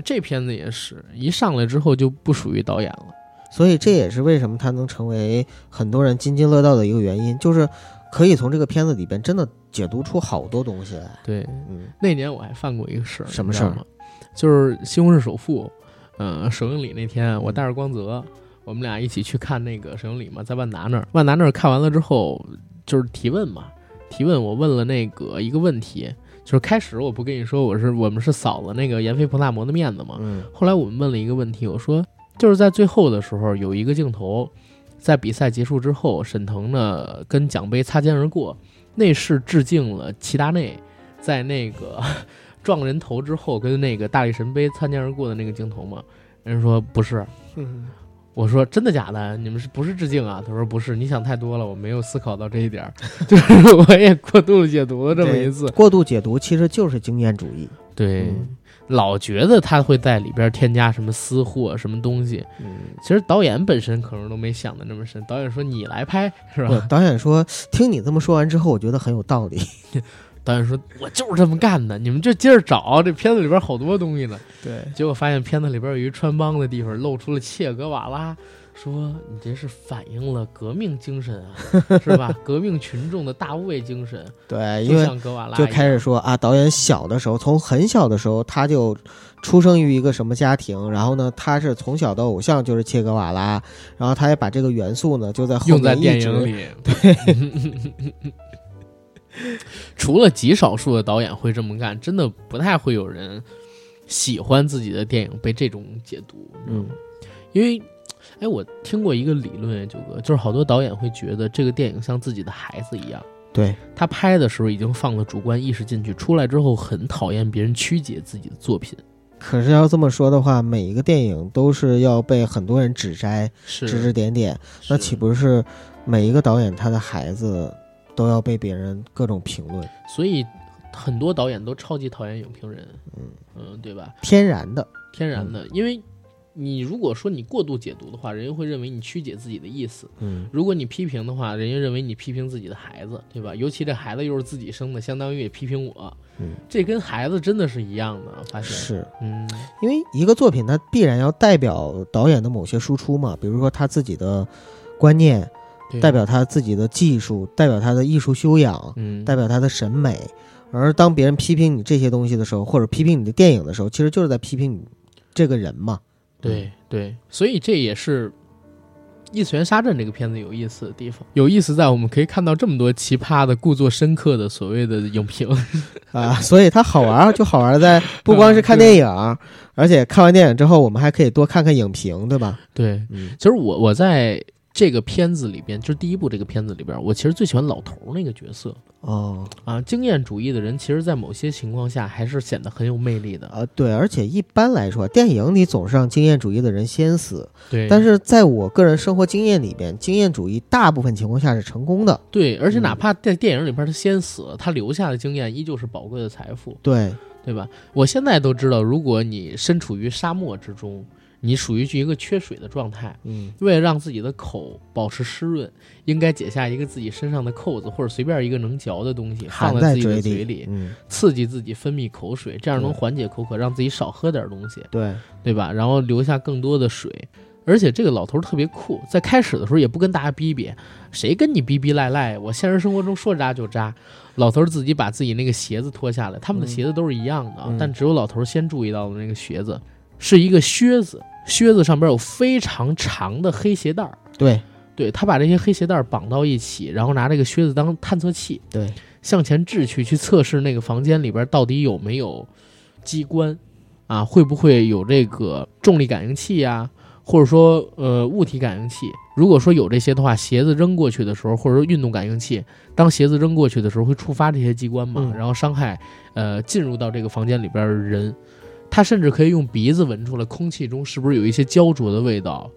这片子也是一上来之后就不属于导演了。所以这也是为什么他能成为很多人津津乐道的一个原因，就是可以从这个片子里边真的解读出好多东西来。对，嗯那年我还犯过一个事儿，什么事儿吗？就是《西红柿首富》，呃，首映礼那天，我带着光泽，我们俩一起去看那个首映礼嘛，在万达那儿。万达那儿看完了之后，就是提问嘛，提问我问了那个一个问题，就是开始我不跟你说我是我们是扫了那个闫飞彭大魔的面子嘛，嗯后来我们问了一个问题，我说就是在最后的时候有一个镜头，在比赛结束之后，沈腾呢跟奖杯擦肩而过，那是致敬了齐达内在那个撞人头之后跟那个大力神杯擦肩而过的那个镜头吗？人说不是，嗯，我说真的假的？你们是不是致敬啊？他说不是，你想太多了，我没有思考到这一点儿，就是我也过度解读了这么一次。过度解读其实就是经验主义。对，嗯老觉得他会在里边添加什么私货、什么东西，嗯，其实导演本身可能都没想的那么深。导演说你来拍是吧？导演说，听你这么说完之后，我觉得很有道理。导演说我就是这么干的，你们就接着找，这片子里边好多东西呢。对，结果发现片子里边有一穿帮的地方，露出了切格瓦拉，说你这是反映了革命精神啊，是吧？革命群众的大无畏精神，对，因就为像格瓦拉就开始说啊，导演小的时候，从很小的时候他就出生于一个什么家庭，然后呢，他是从小的偶像就是切格瓦拉，然后他也把这个元素呢就在后用在面一直电影里，除了极少数的导演会这么干，真的不太会有人喜欢自己的电影被这种解读。嗯，因为，哎，我听过一个理论，九哥，就是好多导演会觉得这个电影像自己的孩子一样。对他拍的时候已经放了主观意识进去，出来之后很讨厌别人曲解自己的作品。可是要这么说的话，每一个电影都是要被很多人指摘、是指指点点，那岂不是每一个导演他的孩子都要被别人各种评论？所以很多导演都超级讨厌影评人，嗯嗯，对吧？天然的，天然的，因为你如果说你过度解读的话，人家会认为你曲解自己的意思；嗯。如果你批评的话，人家认为你批评自己的孩子，对吧？尤其这孩子又是自己生的，相当于也批评我，嗯，这跟孩子真的是一样的，发现。是。嗯，因为一个作品它必然要代表导演的某些输出嘛，比如说他自己的观念，对代表他自己的技术，代表他的艺术修养，嗯，代表他的审美。而当别人批评你这些东西的时候，或者批评你的电影的时候，其实就是在批评你这个人嘛。对对，所以这也是《异次元杀阵》这个片子有意思的地方。有意思在我们可以看到这么多奇葩的、故作深刻的所谓的影评。啊，所以它好玩儿就好玩儿在不光是看 电影，而且看完电影之后，我们还可以多看看影评，对吧？对，嗯其实我我在这个片子里边，就是第一部这个片子里边，我其实最喜欢老头儿那个角色哦啊。经验主义的人，其实在某些情况下还是显得很有魅力的。啊，对，而且一般来说，电影里总是让经验主义的人先死，对，但是在我个人生活经验里边，经验主义大部分情况下是成功的。对，而且嗯哪怕在电影里边他先死了，他留下的经验依旧是宝贵的财富。对，对吧？我现在都知道，如果你身处于沙漠之中，你属于一个缺水的状态，嗯为了让自己的口保持湿润，应该解下一个自己身上的扣子，或者随便一个能嚼的东西放在自己的嘴嘴里，嗯，刺激自己分泌口水，这样能缓解口渴，让自己少喝点东西，对，对吧？然后留下更多的水。而且这个老头儿特别酷，在开始的时候也不跟大家逼逼，谁跟你逼逼赖赖？我现实生活中说扎就扎。老头儿自己把自己那个鞋子脱下来，他们的嗯鞋子都是一样的，但只有老头儿先注意到了那个鞋子是一个靴子，靴子上边有非常长的黑鞋带儿。对，对他把这些黑鞋带儿绑到一起，然后拿这个靴子当探测器，对，向前掷去，去测试那个房间里边到底有没有机关，啊，会不会有这个重力感应器呀、或者说呃物体感应器？如果说有这些的话，鞋子扔过去的时候，或者说运动感应器，当鞋子扔过去的时候会触发这些机关嘛，嗯然后伤害呃进入到这个房间里边的人。他甚至可以用鼻子闻出来空气中是不是有一些焦灼的味道。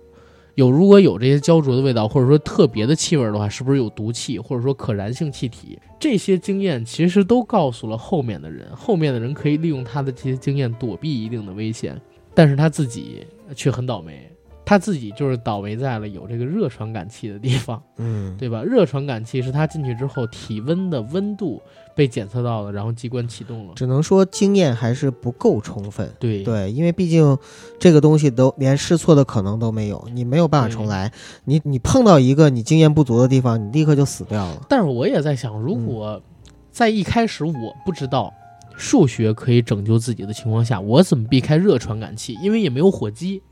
有，如果有这些焦灼的味道，或者说特别的气味的话，是不是有毒气，或者说可燃性气体？这些经验其实都告诉了后面的人，后面的人可以利用他的这些经验躲避一定的危险，但是他自己却很倒霉，他自己就是倒霉在了有这个热传感器的地方，嗯，对吧？热传感器是他进去之后体温的温度被检测到了，然后机关启动了。只能说经验还是不够充分。对对，因为毕竟这个东西都连试错的可能都没有，你没有办法重来。你你碰到一个你经验不足的地方，你立刻就死掉了。但是我也在想，如果在一开始我不知道数学可以拯救自己的情况下，我怎么避开热传感器？因为也没有火机，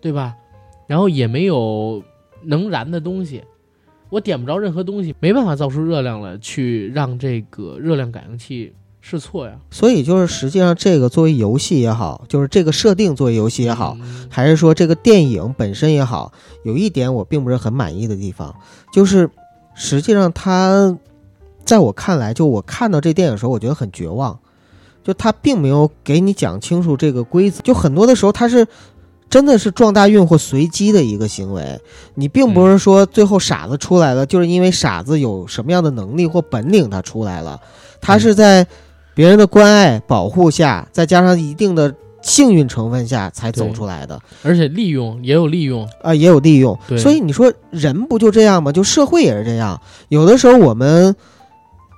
对吧？然后也没有能燃的东西，我点不着任何东西，没办法造出热量来去让这个热量感应器试错呀。所以就是实际上这个作为游戏也好，就是这个设定作为游戏也好，嗯还是说这个电影本身也好，有一点我并不是很满意的地方，就是实际上它在我看来，就我看到这电影的时候，我觉得很绝望，就他并没有给你讲清楚这个规则，就很多的时候他是。真的是撞大运或随机的一个行为，你并不是说最后傻子出来了，就是因为傻子有什么样的能力或本领他出来了，他是在别人的关爱保护下，再加上一定的幸运成分下才走出来的。而且利用也有利用，啊，也有利用。对所以你说人不就这样吗？就社会也是这样。有的时候我们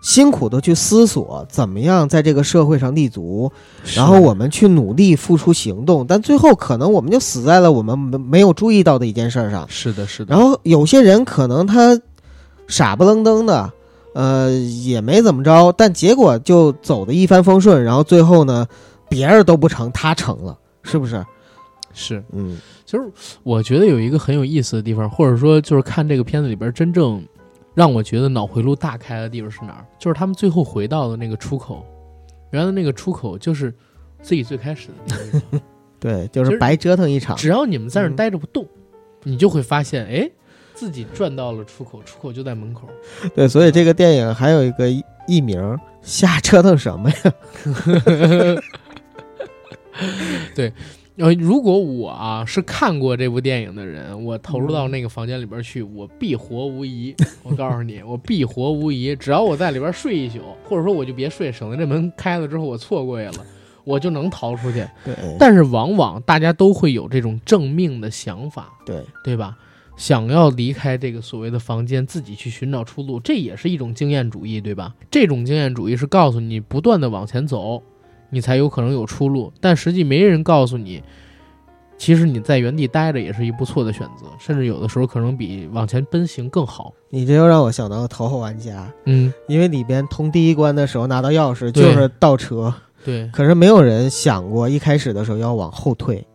辛苦的去思索怎么样在这个社会上立足，然后我们去努力付出行动，但最后可能我们就死在了我们没没有注意到的一件事儿上。是的，是的。然后有些人可能他傻不愣登的，呃，也没怎么着，但结果就走的一帆风顺，然后最后呢，别人都不成，他成了，是不是？是，嗯就是我觉得有一个很有意思的地方，或者说就是看这个片子里边真正让我觉得脑回路大开的地方是哪儿？就是他们最后回到的那个出口，原来那个出口就是自己最开始的那个。对，就是白折腾一场。只要你们在那儿待着不动，你就会发现，哎，自己转到了出口，出口就在门口。对，所以这个电影还有一个艺名，瞎折腾什么呀？对。呃，如果我啊是看过这部电影的人，我投入到那个房间里边去，我必活无疑。我告诉你，我必活无疑。只要我在里边睡一宿，或者说我就别睡，省得这门开了之后我错过去了，我就能逃出去。对。但是往往大家都会有这种正命的想法，对对吧？想要离开这个所谓的房间，自己去寻找出路，这也是一种经验主义，对吧？这种经验主义是告诉你不断的往前走。你才有可能有出路，但实际没人告诉你，其实你在原地待着也是一不错的选择，甚至有的时候可能比往前奔行更好。你这又让我想到了头号玩家，嗯，因为里边通第一关的时候拿到钥匙就是倒车，对，可是没有人想过一开始的时候要往后退，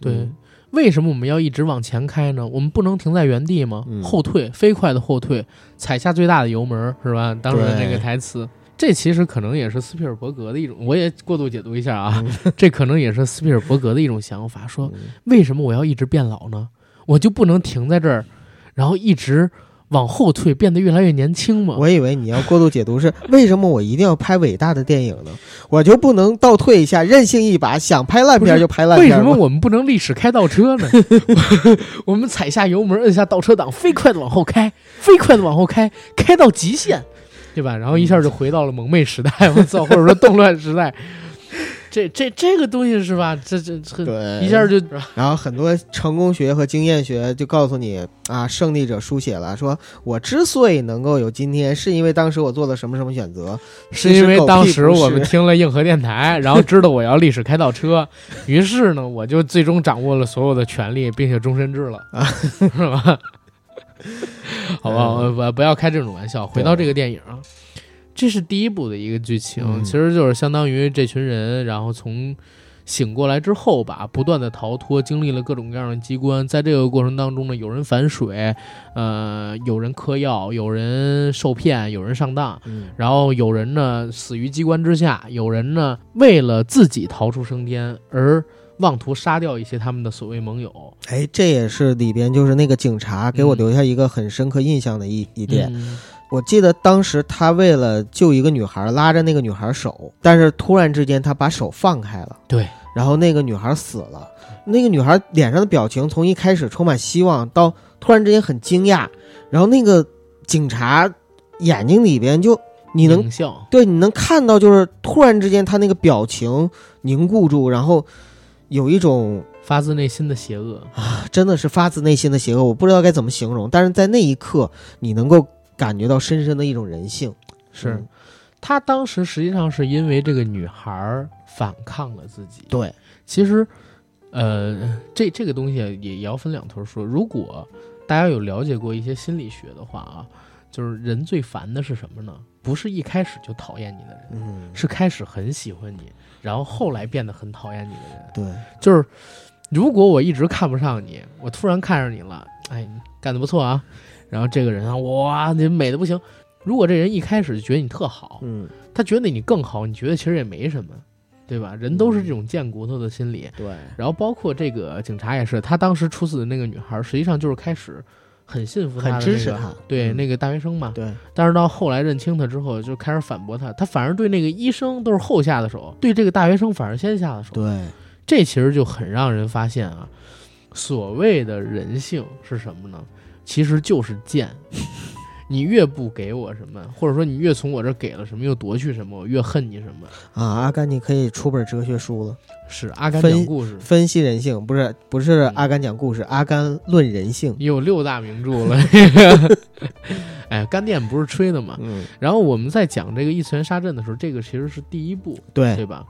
对，为什么我们要一直往前开呢？我们不能停在原地吗？后退，飞快的后退，踩下最大的油门，是吧？当时那个台词。这其实可能也是斯皮尔伯格的一种，我也过度解读一下啊。这可能也是斯皮尔伯格的一种想法，说为什么我要一直变老呢？我就不能停在这儿，然后一直往后退，变得越来越年轻吗？我以为你要过度解读是为什么我一定要拍伟大的电影呢？我就不能倒退一下，任性一把，想拍烂片就拍烂片？为什么 我们不能历史开倒车呢？我们踩下油门，摁下倒车档，飞快的往后开，飞快的往后开，开到极限。对吧？然后一下就回到了蒙昧时代，我操，或者说动乱时代，这这这个东西是吧？这这对，一下就，然后很多成功学和经验学就告诉你啊，胜利者书写了，说我之所以能够有今天，是因为当时我做了什么什么选择，是因为当时我们听了硬核电台，然后知道我要历史开倒车，于是呢，我就最终掌握了所有的权利，并且终身制了，啊是吧？好吧，不不要开这种玩笑。回到这个电影啊，这是第一部的一个剧情，其实就是相当于这群人，然后从醒过来之后吧，不断的逃脱，经历了各种各样的机关。在这个过程当中呢，有人反水，呃，有人嗑药，有人受骗，有人上当，然后有人呢死于机关之下，有人呢为了自己逃出升天而。妄图杀掉一些他们的所谓盟友，哎，这也是里边就是那个警察给我留下一个很深刻印象的一一点。我记得当时他为了救一个女孩，拉着那个女孩手，但是突然之间他把手放开了，对，然后那个女孩死了。那个女孩脸上的表情从一开始充满希望，到突然之间很惊讶，然后那个警察眼睛里边就你能对，你能看到就是突然之间他那个表情凝固住，然后。有一种发自内心的邪恶啊，真的是发自内心的邪恶，我不知道该怎么形容。但是在那一刻，你能够感觉到深深的一种人性。是，他当时实际上是因为这个女孩反抗了自己。对，其实，呃，这这个东西也也要分两头说。如果大家有了解过一些心理学的话啊，就是人最烦的是什么呢？不是一开始就讨厌你的人，嗯，是开始很喜欢你。然后后来变得很讨厌你的人，对，就是如果我一直看不上你，我突然看上你了，哎，干得不错啊。然后这个人啊，哇，你美的不行。如果这人一开始就觉得你特好，嗯，他觉得你更好，你觉得其实也没什么，对吧？人都是这种贱骨头的心理，对。然后包括这个警察也是，他当时处死的那个女孩，实际上就是开始。很信服他，很支持他，对那个大学生嘛，对。但是到后来认清他之后，就开始反驳他，他反而对那个医生都是后下的手，对这个大学生反而先下的手。对，这其实就很让人发现啊，所谓的人性是什么呢？其实就是贱。你越不给我什么，或者说你越从我这给了什么，又夺去什么，我越恨你什么啊！阿甘，你可以出本哲学书了。是阿甘讲故事，分析人性，不是不是阿甘讲故事，阿甘论人性。有六大名著了。哎，干电不是吹的嘛？嗯。然后我们在讲这个异次元杀阵的时候，这个其实是第一部，对对吧？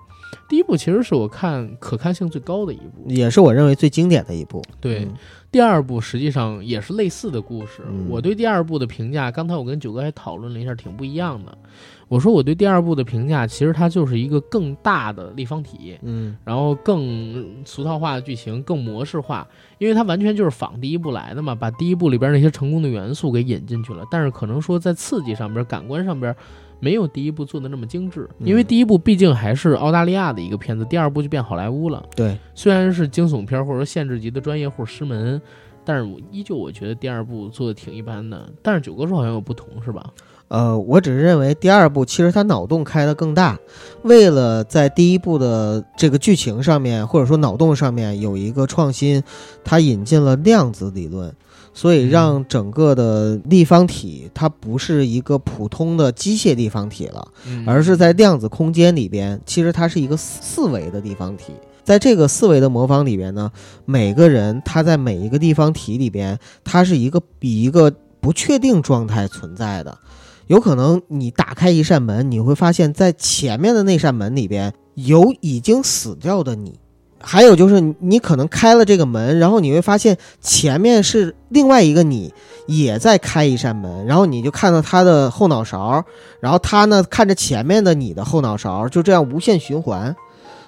第一部其实是我看可看性最高的一部，也是我认为最经典的一部。对。嗯第二部实际上也是类似的故事。嗯我对第二部的评价，刚才我跟九哥还讨论了一下，挺不一样的。我说我对第二部的评价，其实它就是一个更大的立方体，嗯然后更俗套化的剧情，更模式化，因为它完全就是仿第一部来的嘛，把第一部里边那些成功的元素给引进去了。但是可能说在刺激上边、感官上边。没有第一部做的那么精致，因为嗯第一部毕竟还是澳大利亚的一个片子，第二部就变好莱坞了。对，虽然是惊悚片或者说限制级的专业户师门，但是我依旧我觉得第二部做的挺一般的。但是九哥说好像有不同是吧？呃，我只是认为第二部其实他脑洞开得更大，为了在第一部的这个剧情上面或者说脑洞上面有一个创新，他引进了量子理论，所以让整个的立方体它不是一个普通的机械立方体了，嗯而是在量子空间里边，其实它是一个四四维的立方体。在这个四维的魔方里边呢，每个人他在每一个立方体里边，它是一个以一个不确定状态存在的。有可能你打开一扇门，你会发现在前面的那扇门里边有已经死掉的你，还有就是你可能开了这个门，然后你会发现前面是另外一个你也在开一扇门，然后你就看到他的后脑勺，然后他呢看着前面的你的后脑勺，就这样无限循环。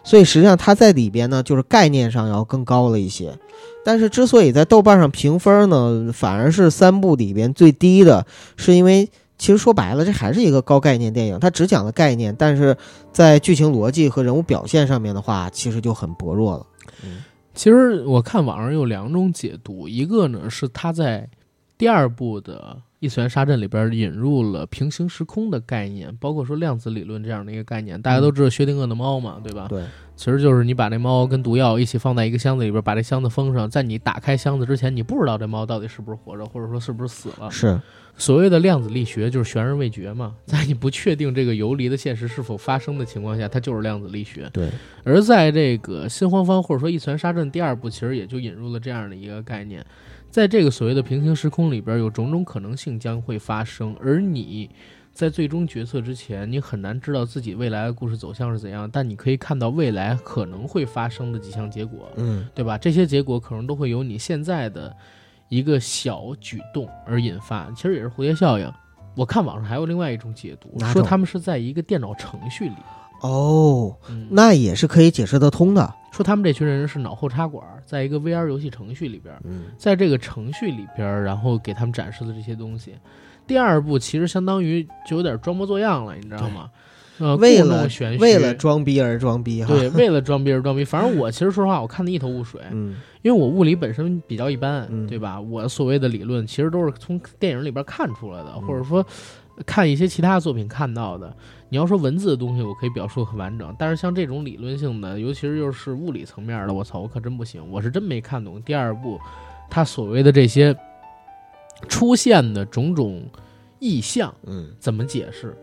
所以实际上他在里边呢，就是概念上要更高了一些。但是之所以在豆瓣上评分呢，反而是三部里边最低的，是因为其实说白了，这还是一个高概念电影，它只讲了概念，但是在剧情逻辑和人物表现上面的话，其实就很薄弱了。嗯其实我看网上有两种解读，一个呢是他在第二部的异次元杀阵里边引入了平行时空的概念，包括说量子理论这样的一个概念。大家都知道薛定谔的猫嘛，对吧？对，其实就是你把那猫跟毒药一起放在一个箱子里边，把这箱子封上，在你打开箱子之前，你不知道这猫到底是不是活着，或者说是不是死了。是，所谓的量子力学 就是悬而未决嘛，在你不确定这个游离的现实是否发生的情况下，它就是量子力学。对，而在这个新荒方或者说异次元杀阵第二部，其实也就引入了这样的一个概念，在这个所谓的平行时空里边，有种种可能性将会发生，而你在最终决策之前，你很难知道自己未来的故事走向是怎样，但你可以看到未来可能会发生的几项结果，嗯对吧？这些结果可能都会有你现在的一个小举动而引发，其实也是蝴蝶效应。我看网上还有另外一种解读，说他们是在一个电脑程序里，哦，嗯，那也是可以解释得通的。说他们这群人是脑后插管，在一个 VR 游戏程序里边，嗯在这个程序里边，然后给他们展示的这些东西。第二步其实相当于就有点装模作样了，你知道吗？呃，故为了弄玄虚，为了装逼而装逼哈。对，为了装逼而装逼。反正我其实说实话，我看的一头雾水，嗯因为我物理本身比较一般，嗯对吧？我所谓的理论其实都是从电影里边看出来的，嗯或者说看一些其他作品看到的。你要说文字的东西，我可以表述很完整，但是像这种理论性的，尤其是又是物理层面的，我操，我可真不行，我是真没看懂第二部他所谓的这些出现的种种意象嗯怎么解释。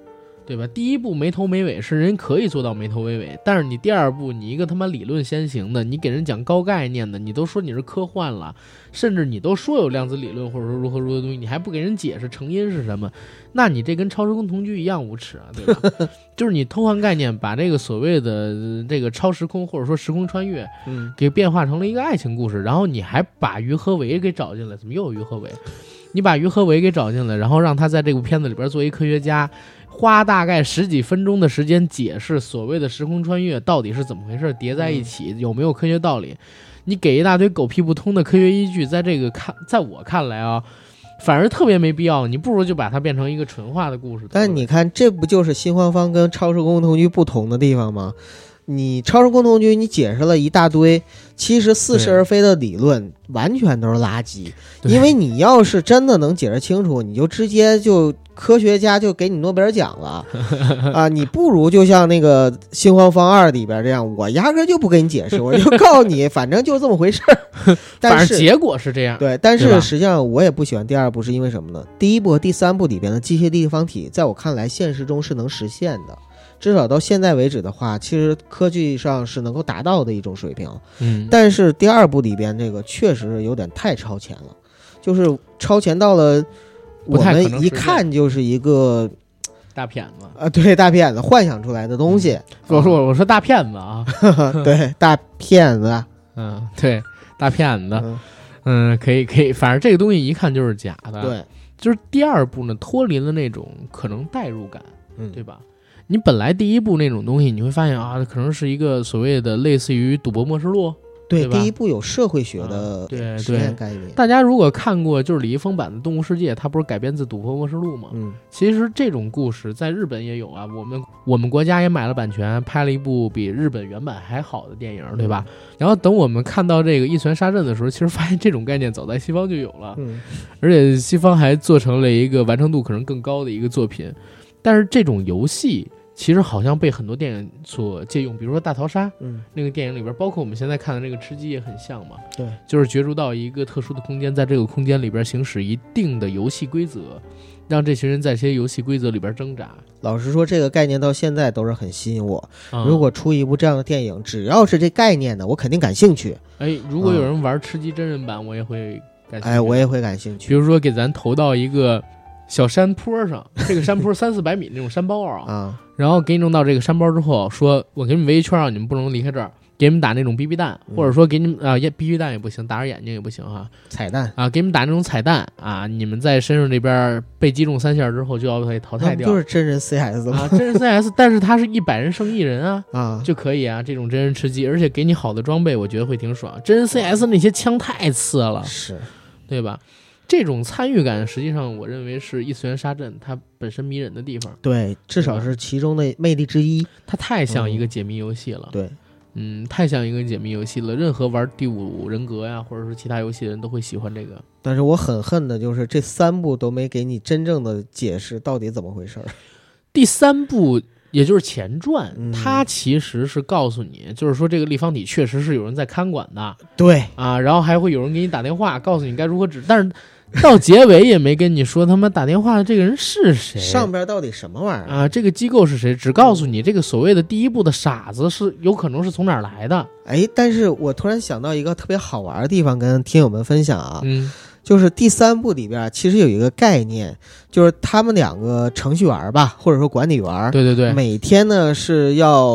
对吧？第一步没头没尾是人可以做到没头没尾，但是你第二步你一个他妈理论先行的，你给人讲高概念的，你都说你是科幻了，甚至你都说有量子理论或者说如何如何的东西，你还不给人解释成因是什么，那你这跟超时空同居一样无耻啊，对吧？就是你偷换概念，把这个所谓的呃这个超时空或者说时空穿越嗯给变化成了一个爱情故事，然后你还把于和伟给找进来，怎么又有于和伟？你把于和伟给找进来，然后让他在这部片子里边做一科学家，花大概十几分钟的时间解释所谓的时空穿越到底是怎么回事，叠在一起有没有科学道理？你给一大堆狗屁不通的科学依据，在这个看，在我看来啊，反而特别没必要。你不如就把它变成一个纯化的故事。但你看，这不就是新欢方跟超时空同居不同的地方吗？你超时空同居，你解释了一大堆，其实似是而非的理论，完全都是垃圾。因为你要是真的能解释清楚，你就直接就科学家就给你诺贝尔奖了 啊！你不如就像那个《新荒方二》里边这样，我压根就不给你解释，我就告诉你，反正就这么回事儿。但是结果是这样。对，但是实际上我也不喜欢第二部，是因为什么呢？第一部和第三部里边的机械立方体，在我看来，现实中是能实现的。至少到现在为止的话，其实科技上是能够达到的一种水平。嗯，但是第二部里边这个确实有点太超前了，就是超前到了我们一看就是一个大骗子啊，对，大骗子幻想出来的东西。我说我说大骗子啊，对，大骗子，嗯，对，大骗子，嗯，可以可以，反正这个东西一看就是假的。对，就是第二部呢，脱离了那种可能代入感，嗯，对吧？你本来第一部那种东西，你会发现啊，可能是一个所谓的类似于《赌博默示录》。对，第一部有社会学的实验概念。大家如果看过就是李易峰版的《动物世界》，它不是改编自《赌博默示录》吗？嗯，其实这种故事在日本也有啊。我们我们国家也买了版权，拍了一部比日本原版还好的电影，对吧？然后等我们看到这个一拳杀阵的时候，其实发现这种概念早在西方就有了，嗯，而且西方还做成了一个完成度可能更高的一个作品。但是这种游戏。其实好像被很多电影所借用，比如说《大逃杀》，嗯，那个电影里边，包括我们现在看的那个吃鸡也很像嘛。对，就是角逐到一个特殊的空间，在这个空间里边行使一定的游戏规则，让这群人在这些游戏规则里边挣扎。老实说，这个概念到现在都是很吸引我。如果出一部这样的电影，只要是这概念的，我肯定感兴趣。哎，如果有人玩吃鸡真人版，我也会感。哎，我也会感兴趣。比如说，给咱投到一个。小山坡上，这个山坡三四百米那种山包啊，然后给你弄到这个山包之后，说我给你们围一圈啊，你们不能离开这儿，给你们打那种 BB 弹，或者说给你们啊，BB 弹也不行，打着眼睛也不行啊，彩蛋。啊，给你们打那种彩蛋啊，你们在身上这边被击中三下之后就要被淘汰掉，就是真人 CS 啊，真人 CS，但是他是一百人胜一人啊啊。就可以啊，这种真人吃鸡，而且给你好的装备，我觉得会挺爽。真人 CS 那些枪太次了，是。对吧？这种参与感，实际上我认为是异次元杀阵它本身迷人的地方。对，至少是其中的魅力之一。它太像一个解谜游戏了。对，嗯，太像一个解谜游戏了。任何玩第五人格呀，或者是其他游戏的人都会喜欢这个。但是我很恨的就是这三部都没给你真正的解释到底怎么回事儿。第三部。也就是前传，它其实是告诉你，就是说这个立方体确实是有人在看管的，对啊，然后还会有人给你打电话，告诉你该如何指，但是 到结尾也没跟你说他妈打电话的这个人是谁，上边到底什么玩意儿啊？这个机构是谁？只告诉你这个所谓的第一步的傻子是有可能是从哪儿来的。哎，但是我突然想到一个特别好玩的地方，跟听友们分享啊。嗯。就是第三部里边，其实有一个概念，就是他们两个程序员吧，或者说管理员，对对对，每天呢是要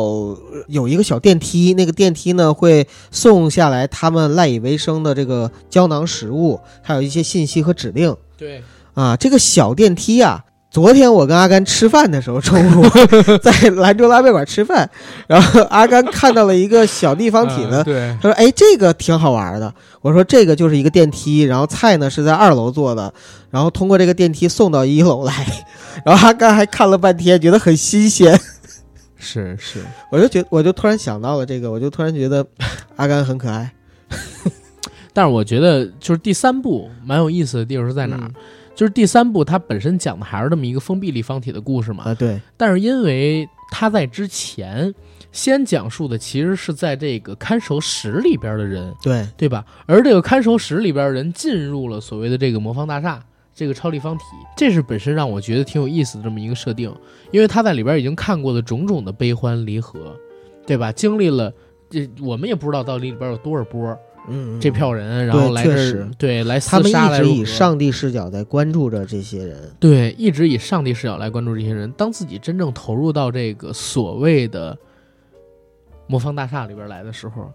有一个小电梯，那个电梯呢会送下来他们赖以为生的这个胶囊食物，还有一些信息和指令。对，啊，这个小电梯啊。昨天我跟阿甘吃饭的时候，中午 在兰州拉面馆吃饭，然后阿甘看到了一个小立方体的，他说：“哎，这个挺好玩的。”我说：“这个就是一个电梯，然后菜呢是在二楼做的，然后通过这个电梯送到一楼来。”然后阿甘还看了半天，觉得很新鲜。是是，我就觉我就突然想到了这个，我就突然觉得阿甘很可爱。但是我觉得就是第三部蛮有意思的地方是在哪儿？就是第三部，它本身讲的还是这么一个封闭立方体的故事嘛？啊，对。但是因为它在之前先讲述的其实是在这个看守室里边的人，对对吧？而这个看守室里边的人进入了所谓的这个魔方大厦，这个超立方体，这是本身让我觉得挺有意思的这么一个设定，因为他在里边已经看过了种种的悲欢离合，对吧？经历了这，我们也不知道到底里边有多少波。嗯，这票人，然后来这对来他们一直以上帝视角在关注着这些人，对，一直以上帝视角来关注这些人。当自己真正投入到这个所谓的魔方大厦里边来的时候，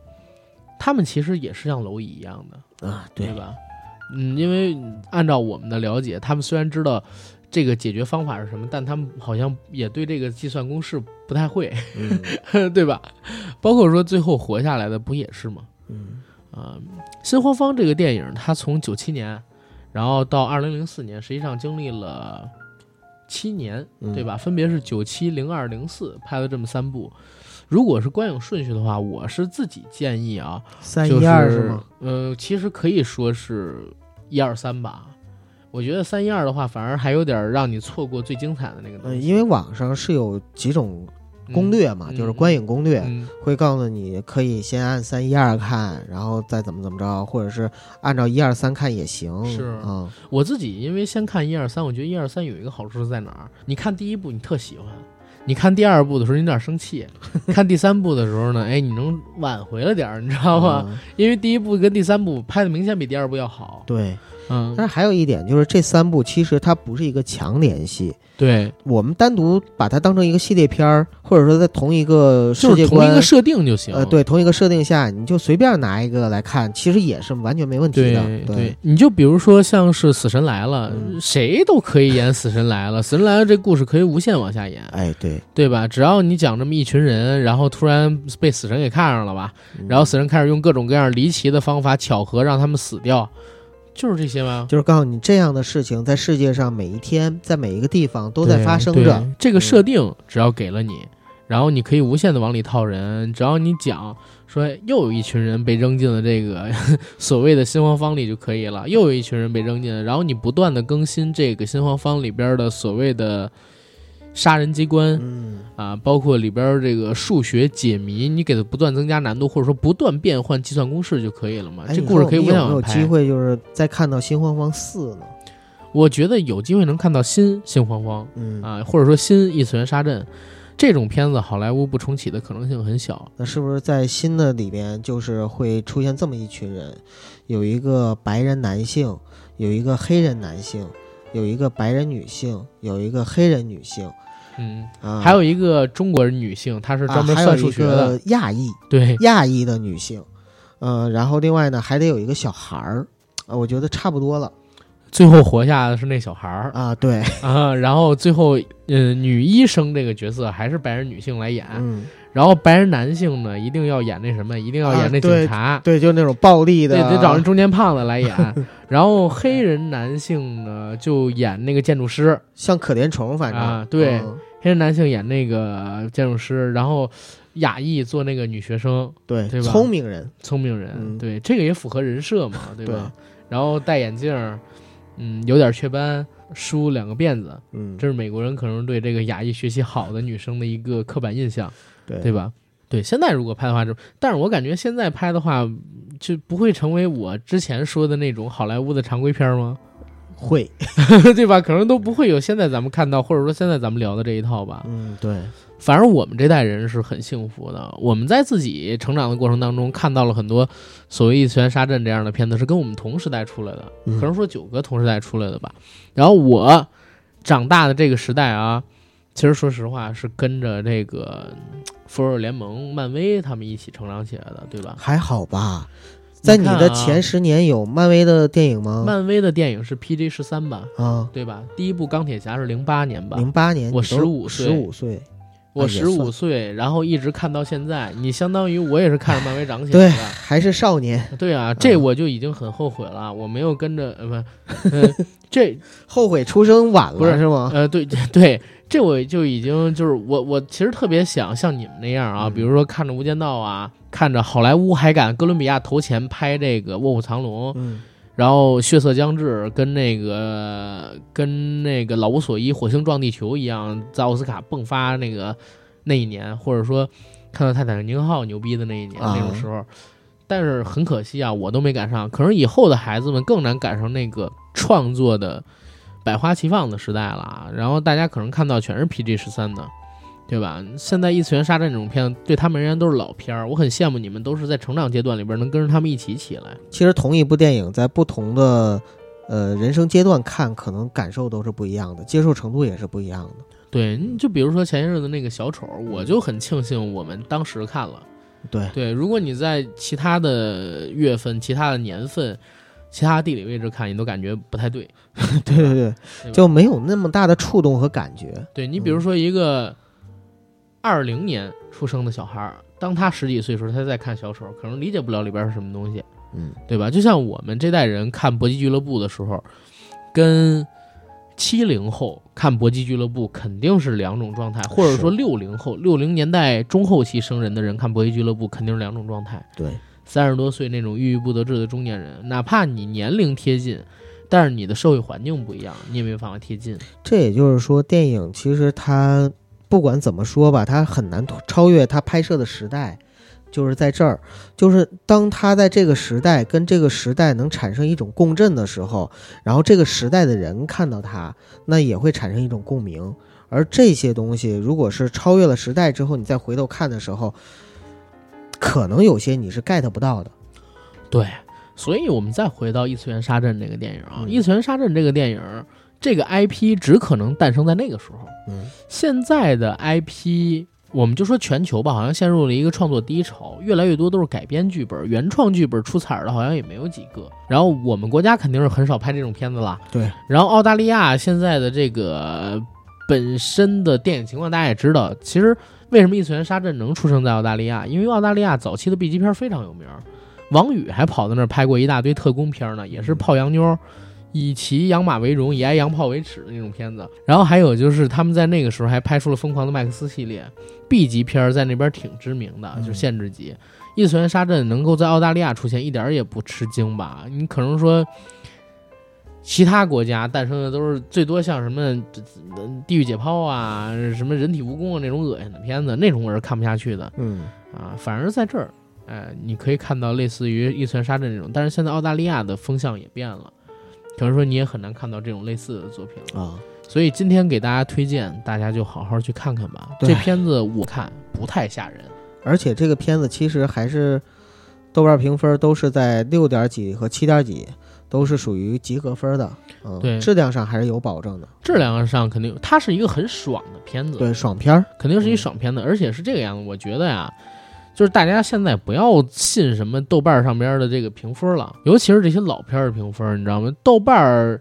他们其实也是像蝼蚁一样的啊，对吧？嗯，因为按照我们的了解，他们虽然知道这个解决方法是什么，但他们好像也对这个计算公式不太会，对吧？包括说最后活下来的不也是吗？嗯。啊，新荒方这个电影，它从九七年，然后到二零零四年，实际上经历了七年，对吧？分别是九七、零二、零四拍了这么三部。如果是观影顺序的话，我是自己建议啊，三一二是吗？呃，其实可以说是一二三吧。我觉得三一二的话，反而还有点让你错过最精彩的那个东西，因为网上是有几种。攻略嘛，就是观影攻略，会告诉你可以先按三一二看，然后再怎么怎么着，或者是按照一二三看也行。是啊，我自己因为先看一二三，我觉得一二三有一个好处是在哪儿？你看第一部你特喜欢，你看第二部的时候你有点生气，看第三部的时候呢，哎，你能挽回了点儿，你知道吗？嗯因为第一部跟第三部拍的明显比第二部要好。对，嗯，但是还有一点就是这三部其实它不是一个强联系，对，我们单独把它当成一个系列片儿，或者说在同一个世界就是同一个设定就行。呃，对，同一个设定下，你就随便拿一个来看，其实也是完全没问题对的。对，你就比如说像是《死神来了》嗯。谁都可以演《死神来了》，《死神来了》这故事可以无限往下演，哎，对，对吧？只要你讲这么一群人，然后突然被死神给看上了吧，嗯。然后死神开始用各种各样离奇的方法巧合让他们死掉，就是这些吗？就是告诉你这样的事情在世界上每一天，在每一个地方都在发生着。这个设定只要给了你，然后你可以无限的往里套人，只要你讲说又有一群人被扔进了这个 所谓的新黄方里就可以了，又有一群人被扔进了，然后你不断的更新这个新黄方里边的所谓的杀人机关。嗯，啊，包括里边这个数学解谜，你给它不断增加难度，或者说不断变换计算公式就可以了嘛。哎，这故事可以无限说你有。机会就是再看到《新荒荒四》呢？我觉得有机会能看到新新荒荒，嗯，啊，或者说新异次元杀阵这种片子，好莱坞不重启的可能性很小。那是不是在新的里边就是会出现这么一群人？有一个白人男性，有一个黑人男性，有一个白人女性，有一个黑人女性嗯，啊，还有一个中国人女性，她是专门算数学的，一个亚裔对，亚裔的女性，呃，然后另外呢还得有一个小孩儿，啊，我觉得差不多了。最后活下的是那小孩儿。啊，对，啊，然后最后，呃，女医生这个角色还是白人女性来演，嗯，然后白人男性呢，一定要演那什么，一定要演那警察。对，就那种暴力的，对，得找那中间胖子来演，然后黑人男性呢就演那个建筑师，像可怜虫，反正。啊对嗯。黑人男性演那个建筑师，然后亚裔做那个女学生，对对吧？聪明人，聪明人，嗯。对，这个也符合人设嘛，对吧？对。然后戴眼镜儿，嗯，有点雀斑，梳两个辫子，嗯，这是美国人可能对这个亚裔学习好的女生的一个刻板印象，对对吧？对，现在如果拍的话，就，但是我感觉现在拍的话，就不会成为我之前说的那种好莱坞的常规片儿吗？会，对吧？可能都不会有现在咱们看到，或者说现在咱们聊的这一套吧。嗯，对，反正我们这代人是很幸福的，我们在自己成长的过程当中看到了很多所谓异次元杀阵这样的片子，是跟我们同时代出来的，嗯可能说九哥同时代出来的吧。然后我长大的这个时代啊，其实说实话是跟着这个嗯复仇者联盟、漫威他们一起成长起来的，对吧？还好吧。在你的前十年有漫威的电影吗？漫威的电影是 PG 十三吧，啊，对吧？第一部钢铁侠是零八年吧，零八年我你都15岁十五岁，我十五岁，然后一直看到现在，你相当于我也是看着漫威长起来对，的。还是少年，对啊，这我就已经很后悔了，我没有跟着呃不，呃这后悔出生晚不是了是吗？呃对 对，这我就已经就是我我其实特别想像你们那样啊，嗯。比如说看着《无间道》啊，看着好莱坞还敢哥伦比亚投钱拍这个《卧虎藏龙》，嗯。然后《血色将至》跟那个跟那个老无所依《火星撞地球》一样，在奥斯卡迸发那个那一年，或者说看到泰坦尼克号牛逼的那一年、啊。那种时候，但是很可惜啊，我都没赶上。可能以后的孩子们更难赶上那个创作的百花齐放的时代了啊。然后大家可能看到全是 PG 十三的。对吧？现在异次元杀战这种片子，对他们而言都是老片儿。我很羡慕你们，都是在成长阶段里边能跟着他们一起起来。其实同一部电影在不同的呃人生阶段看，可能感受都是不一样的，接受程度也是不一样的。对，就比如说前些日子那个小丑，我就很庆幸我们当时看了。对，对，如果你在其他的月份、其他的年份、其他地理位置看，你都感觉不太对。对 对对，对就没有那么大的触动和感觉。对你比如说一个二零年出生的小孩儿，当他十几岁的时候，他在看小丑，可能理解不了里边是什么东西，嗯，对吧？就像我们这代人看搏击俱乐部的时候，跟七零后看搏击俱乐部肯定是两种状态，或者说六零后、六零年代中后期生人的人看搏击俱乐部肯定是两种状态。对，三十多岁那种郁郁不得志的中年人，哪怕你年龄贴近，但是你的社会环境不一样，你也没有办法贴近。这也就是说，电影其实它不管怎么说吧，它很难超越它拍摄的时代。就是在这儿，就是当他在这个时代跟这个时代能产生一种共振的时候，然后这个时代的人看到他，那也会产生一种共鸣。而这些东西，如果是超越了时代之后，你再回头看的时候，可能有些你是 get 不到的。对，所以我们再回到《异次元杀阵》这个电影啊，《异次元杀阵》这个电影，这个 IP 只可能诞生在那个时候。嗯，现在的 IP，我们就说全球吧，好像陷入了一个创作低潮，越来越多都是改编剧本，原创剧本出彩的，好像也没有几个。然后我们国家肯定是很少拍这种片子了。对，然后澳大利亚现在的这个本身的电影情况，大家也知道，其实为什么《异次元杀阵》能出生在澳大利亚？因为澳大利亚早期的 B 级片非常有名。王宇还跑到那儿拍过一大堆特工片呢，也是泡洋妞，以骑养马为荣，以挨洋炮为耻的那种片子。然后还有就是他们在那个时候还拍出了《疯狂的麦克斯》系列，B 级片在那边挺知名的，就是限制级。异次元杀阵能够在澳大利亚出现，一点也不吃惊吧？你可能说，其他国家诞生的都是最多像什么地狱解剖啊、什么人体蜈蚣啊那种恶心的片子，那种我是看不下去的。嗯啊，反而在这儿。哎，你可以看到类似于《异次元杀阵》这种，但是现在澳大利亚的风向也变了，可能说你也很难看到这种类似的作品了啊。所以今天给大家推荐，大家就好好去看看吧。这片子我看不太吓人，而且这个片子其实还是豆瓣评分都是在六点几和七点几，都是属于及格分的。嗯，对，质量上还是有保证的。质量上肯定，它是一个很爽的片子，对，爽片儿肯定是一爽片子，而且是这个样子。我觉得呀。就是大家现在不要信什么豆瓣上边的这个评分了，尤其是这些老片的评分，你知道吗？豆瓣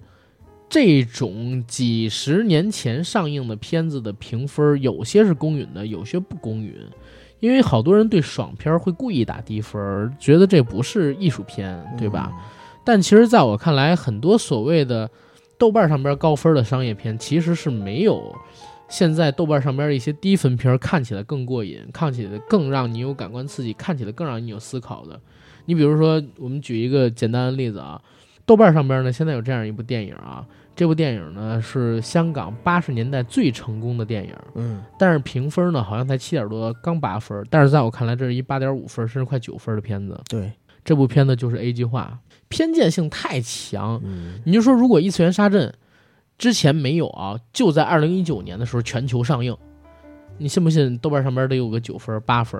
这种几十年前上映的片子的评分，有些是公允的，有些不公允。因为好多人对爽片会故意打低分，觉得这不是艺术片，对吧？但其实在我看来，很多所谓的豆瓣上边高分的商业片，其实是没有。现在豆瓣上边的一些低分片看起来更过瘾，看起来更让你有感官刺激，看起来更让你有思考的。你比如说，我们举一个简单的例子啊，豆瓣上边呢现在有这样一部电影啊，这部电影呢是香港八十年代最成功的电影，嗯，但是评分呢好像才七点多，刚八分，但是在我看来这是一八点五分甚至快九分的片子。对，这部片子就是 A 计划，偏见性太强。嗯你就说如果异次元杀阵。之前没有啊，就在二零一九年的时候全球上映，你信不信？豆瓣上边得有个九分八分。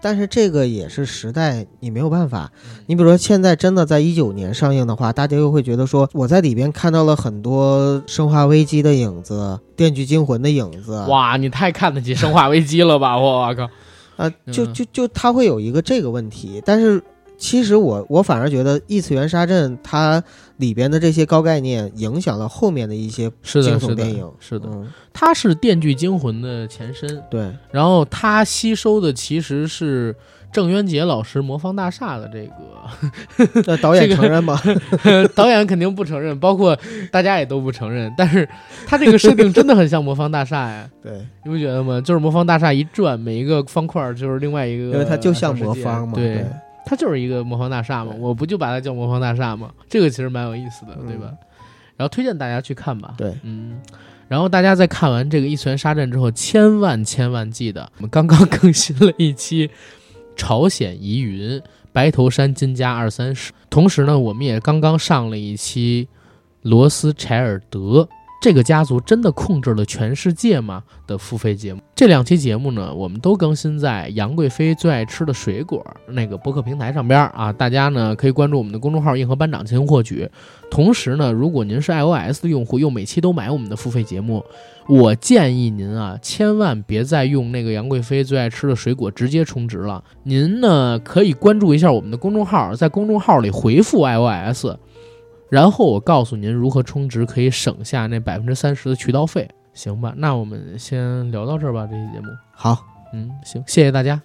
但是这个也是时代，你没有办法。你比如说现在真的在一九年上映的话，大家又会觉得说我在里边看到了很多《生化危机》的影子，《电锯惊魂》的影子。哇，你太看得起《生化危机》了吧！我我靠，啊，就就就他会有一个这个问题，但是。其实我我反而觉得异次元杀阵它里边的这些高概念影响了后面的一些惊悚电影，是的，它是《电锯惊魂》的前身，对，然后它吸收的其实是郑渊洁老师《魔方大厦》的这个，那导演承认吗？导演肯定不承认，包括大家也都不承认，但是他这个设定真的很像《魔方大厦》呀，对，你不觉得吗？就是《魔方大厦》一转，每一个方块就是另外一个，因为它就像魔方嘛，对。它就是一个魔方大厦嘛，我不就把它叫魔方大厦嘛？这个其实蛮有意思的，对吧？然后推荐大家去看吧。对，嗯。然后大家在看完这个异次元杀阵之后，千万千万记得，我们刚刚更新了一期朝鲜疑云白头山金家二三十，同时呢，我们也刚刚上了一期罗斯柴尔德。这个家族真的控制了全世界吗？的付费节目，这两期节目呢，我们都更新在杨贵妃最爱吃的水果那个播客平台上边啊，大家呢可以关注我们的公众号“硬核班长”进行获取。同时呢，如果您是 iOS 的用户，又每期都买我们的付费节目，我建议您啊，千万别再用那个杨贵妃最爱吃的水果直接充值了。您呢可以关注一下我们的公众号，在公众号里回复 iOS。然后我告诉您如何充值可以省下那百分之三十的渠道费，行吧？那我们先聊到这儿吧，这期节目。好，嗯，行，谢谢大家。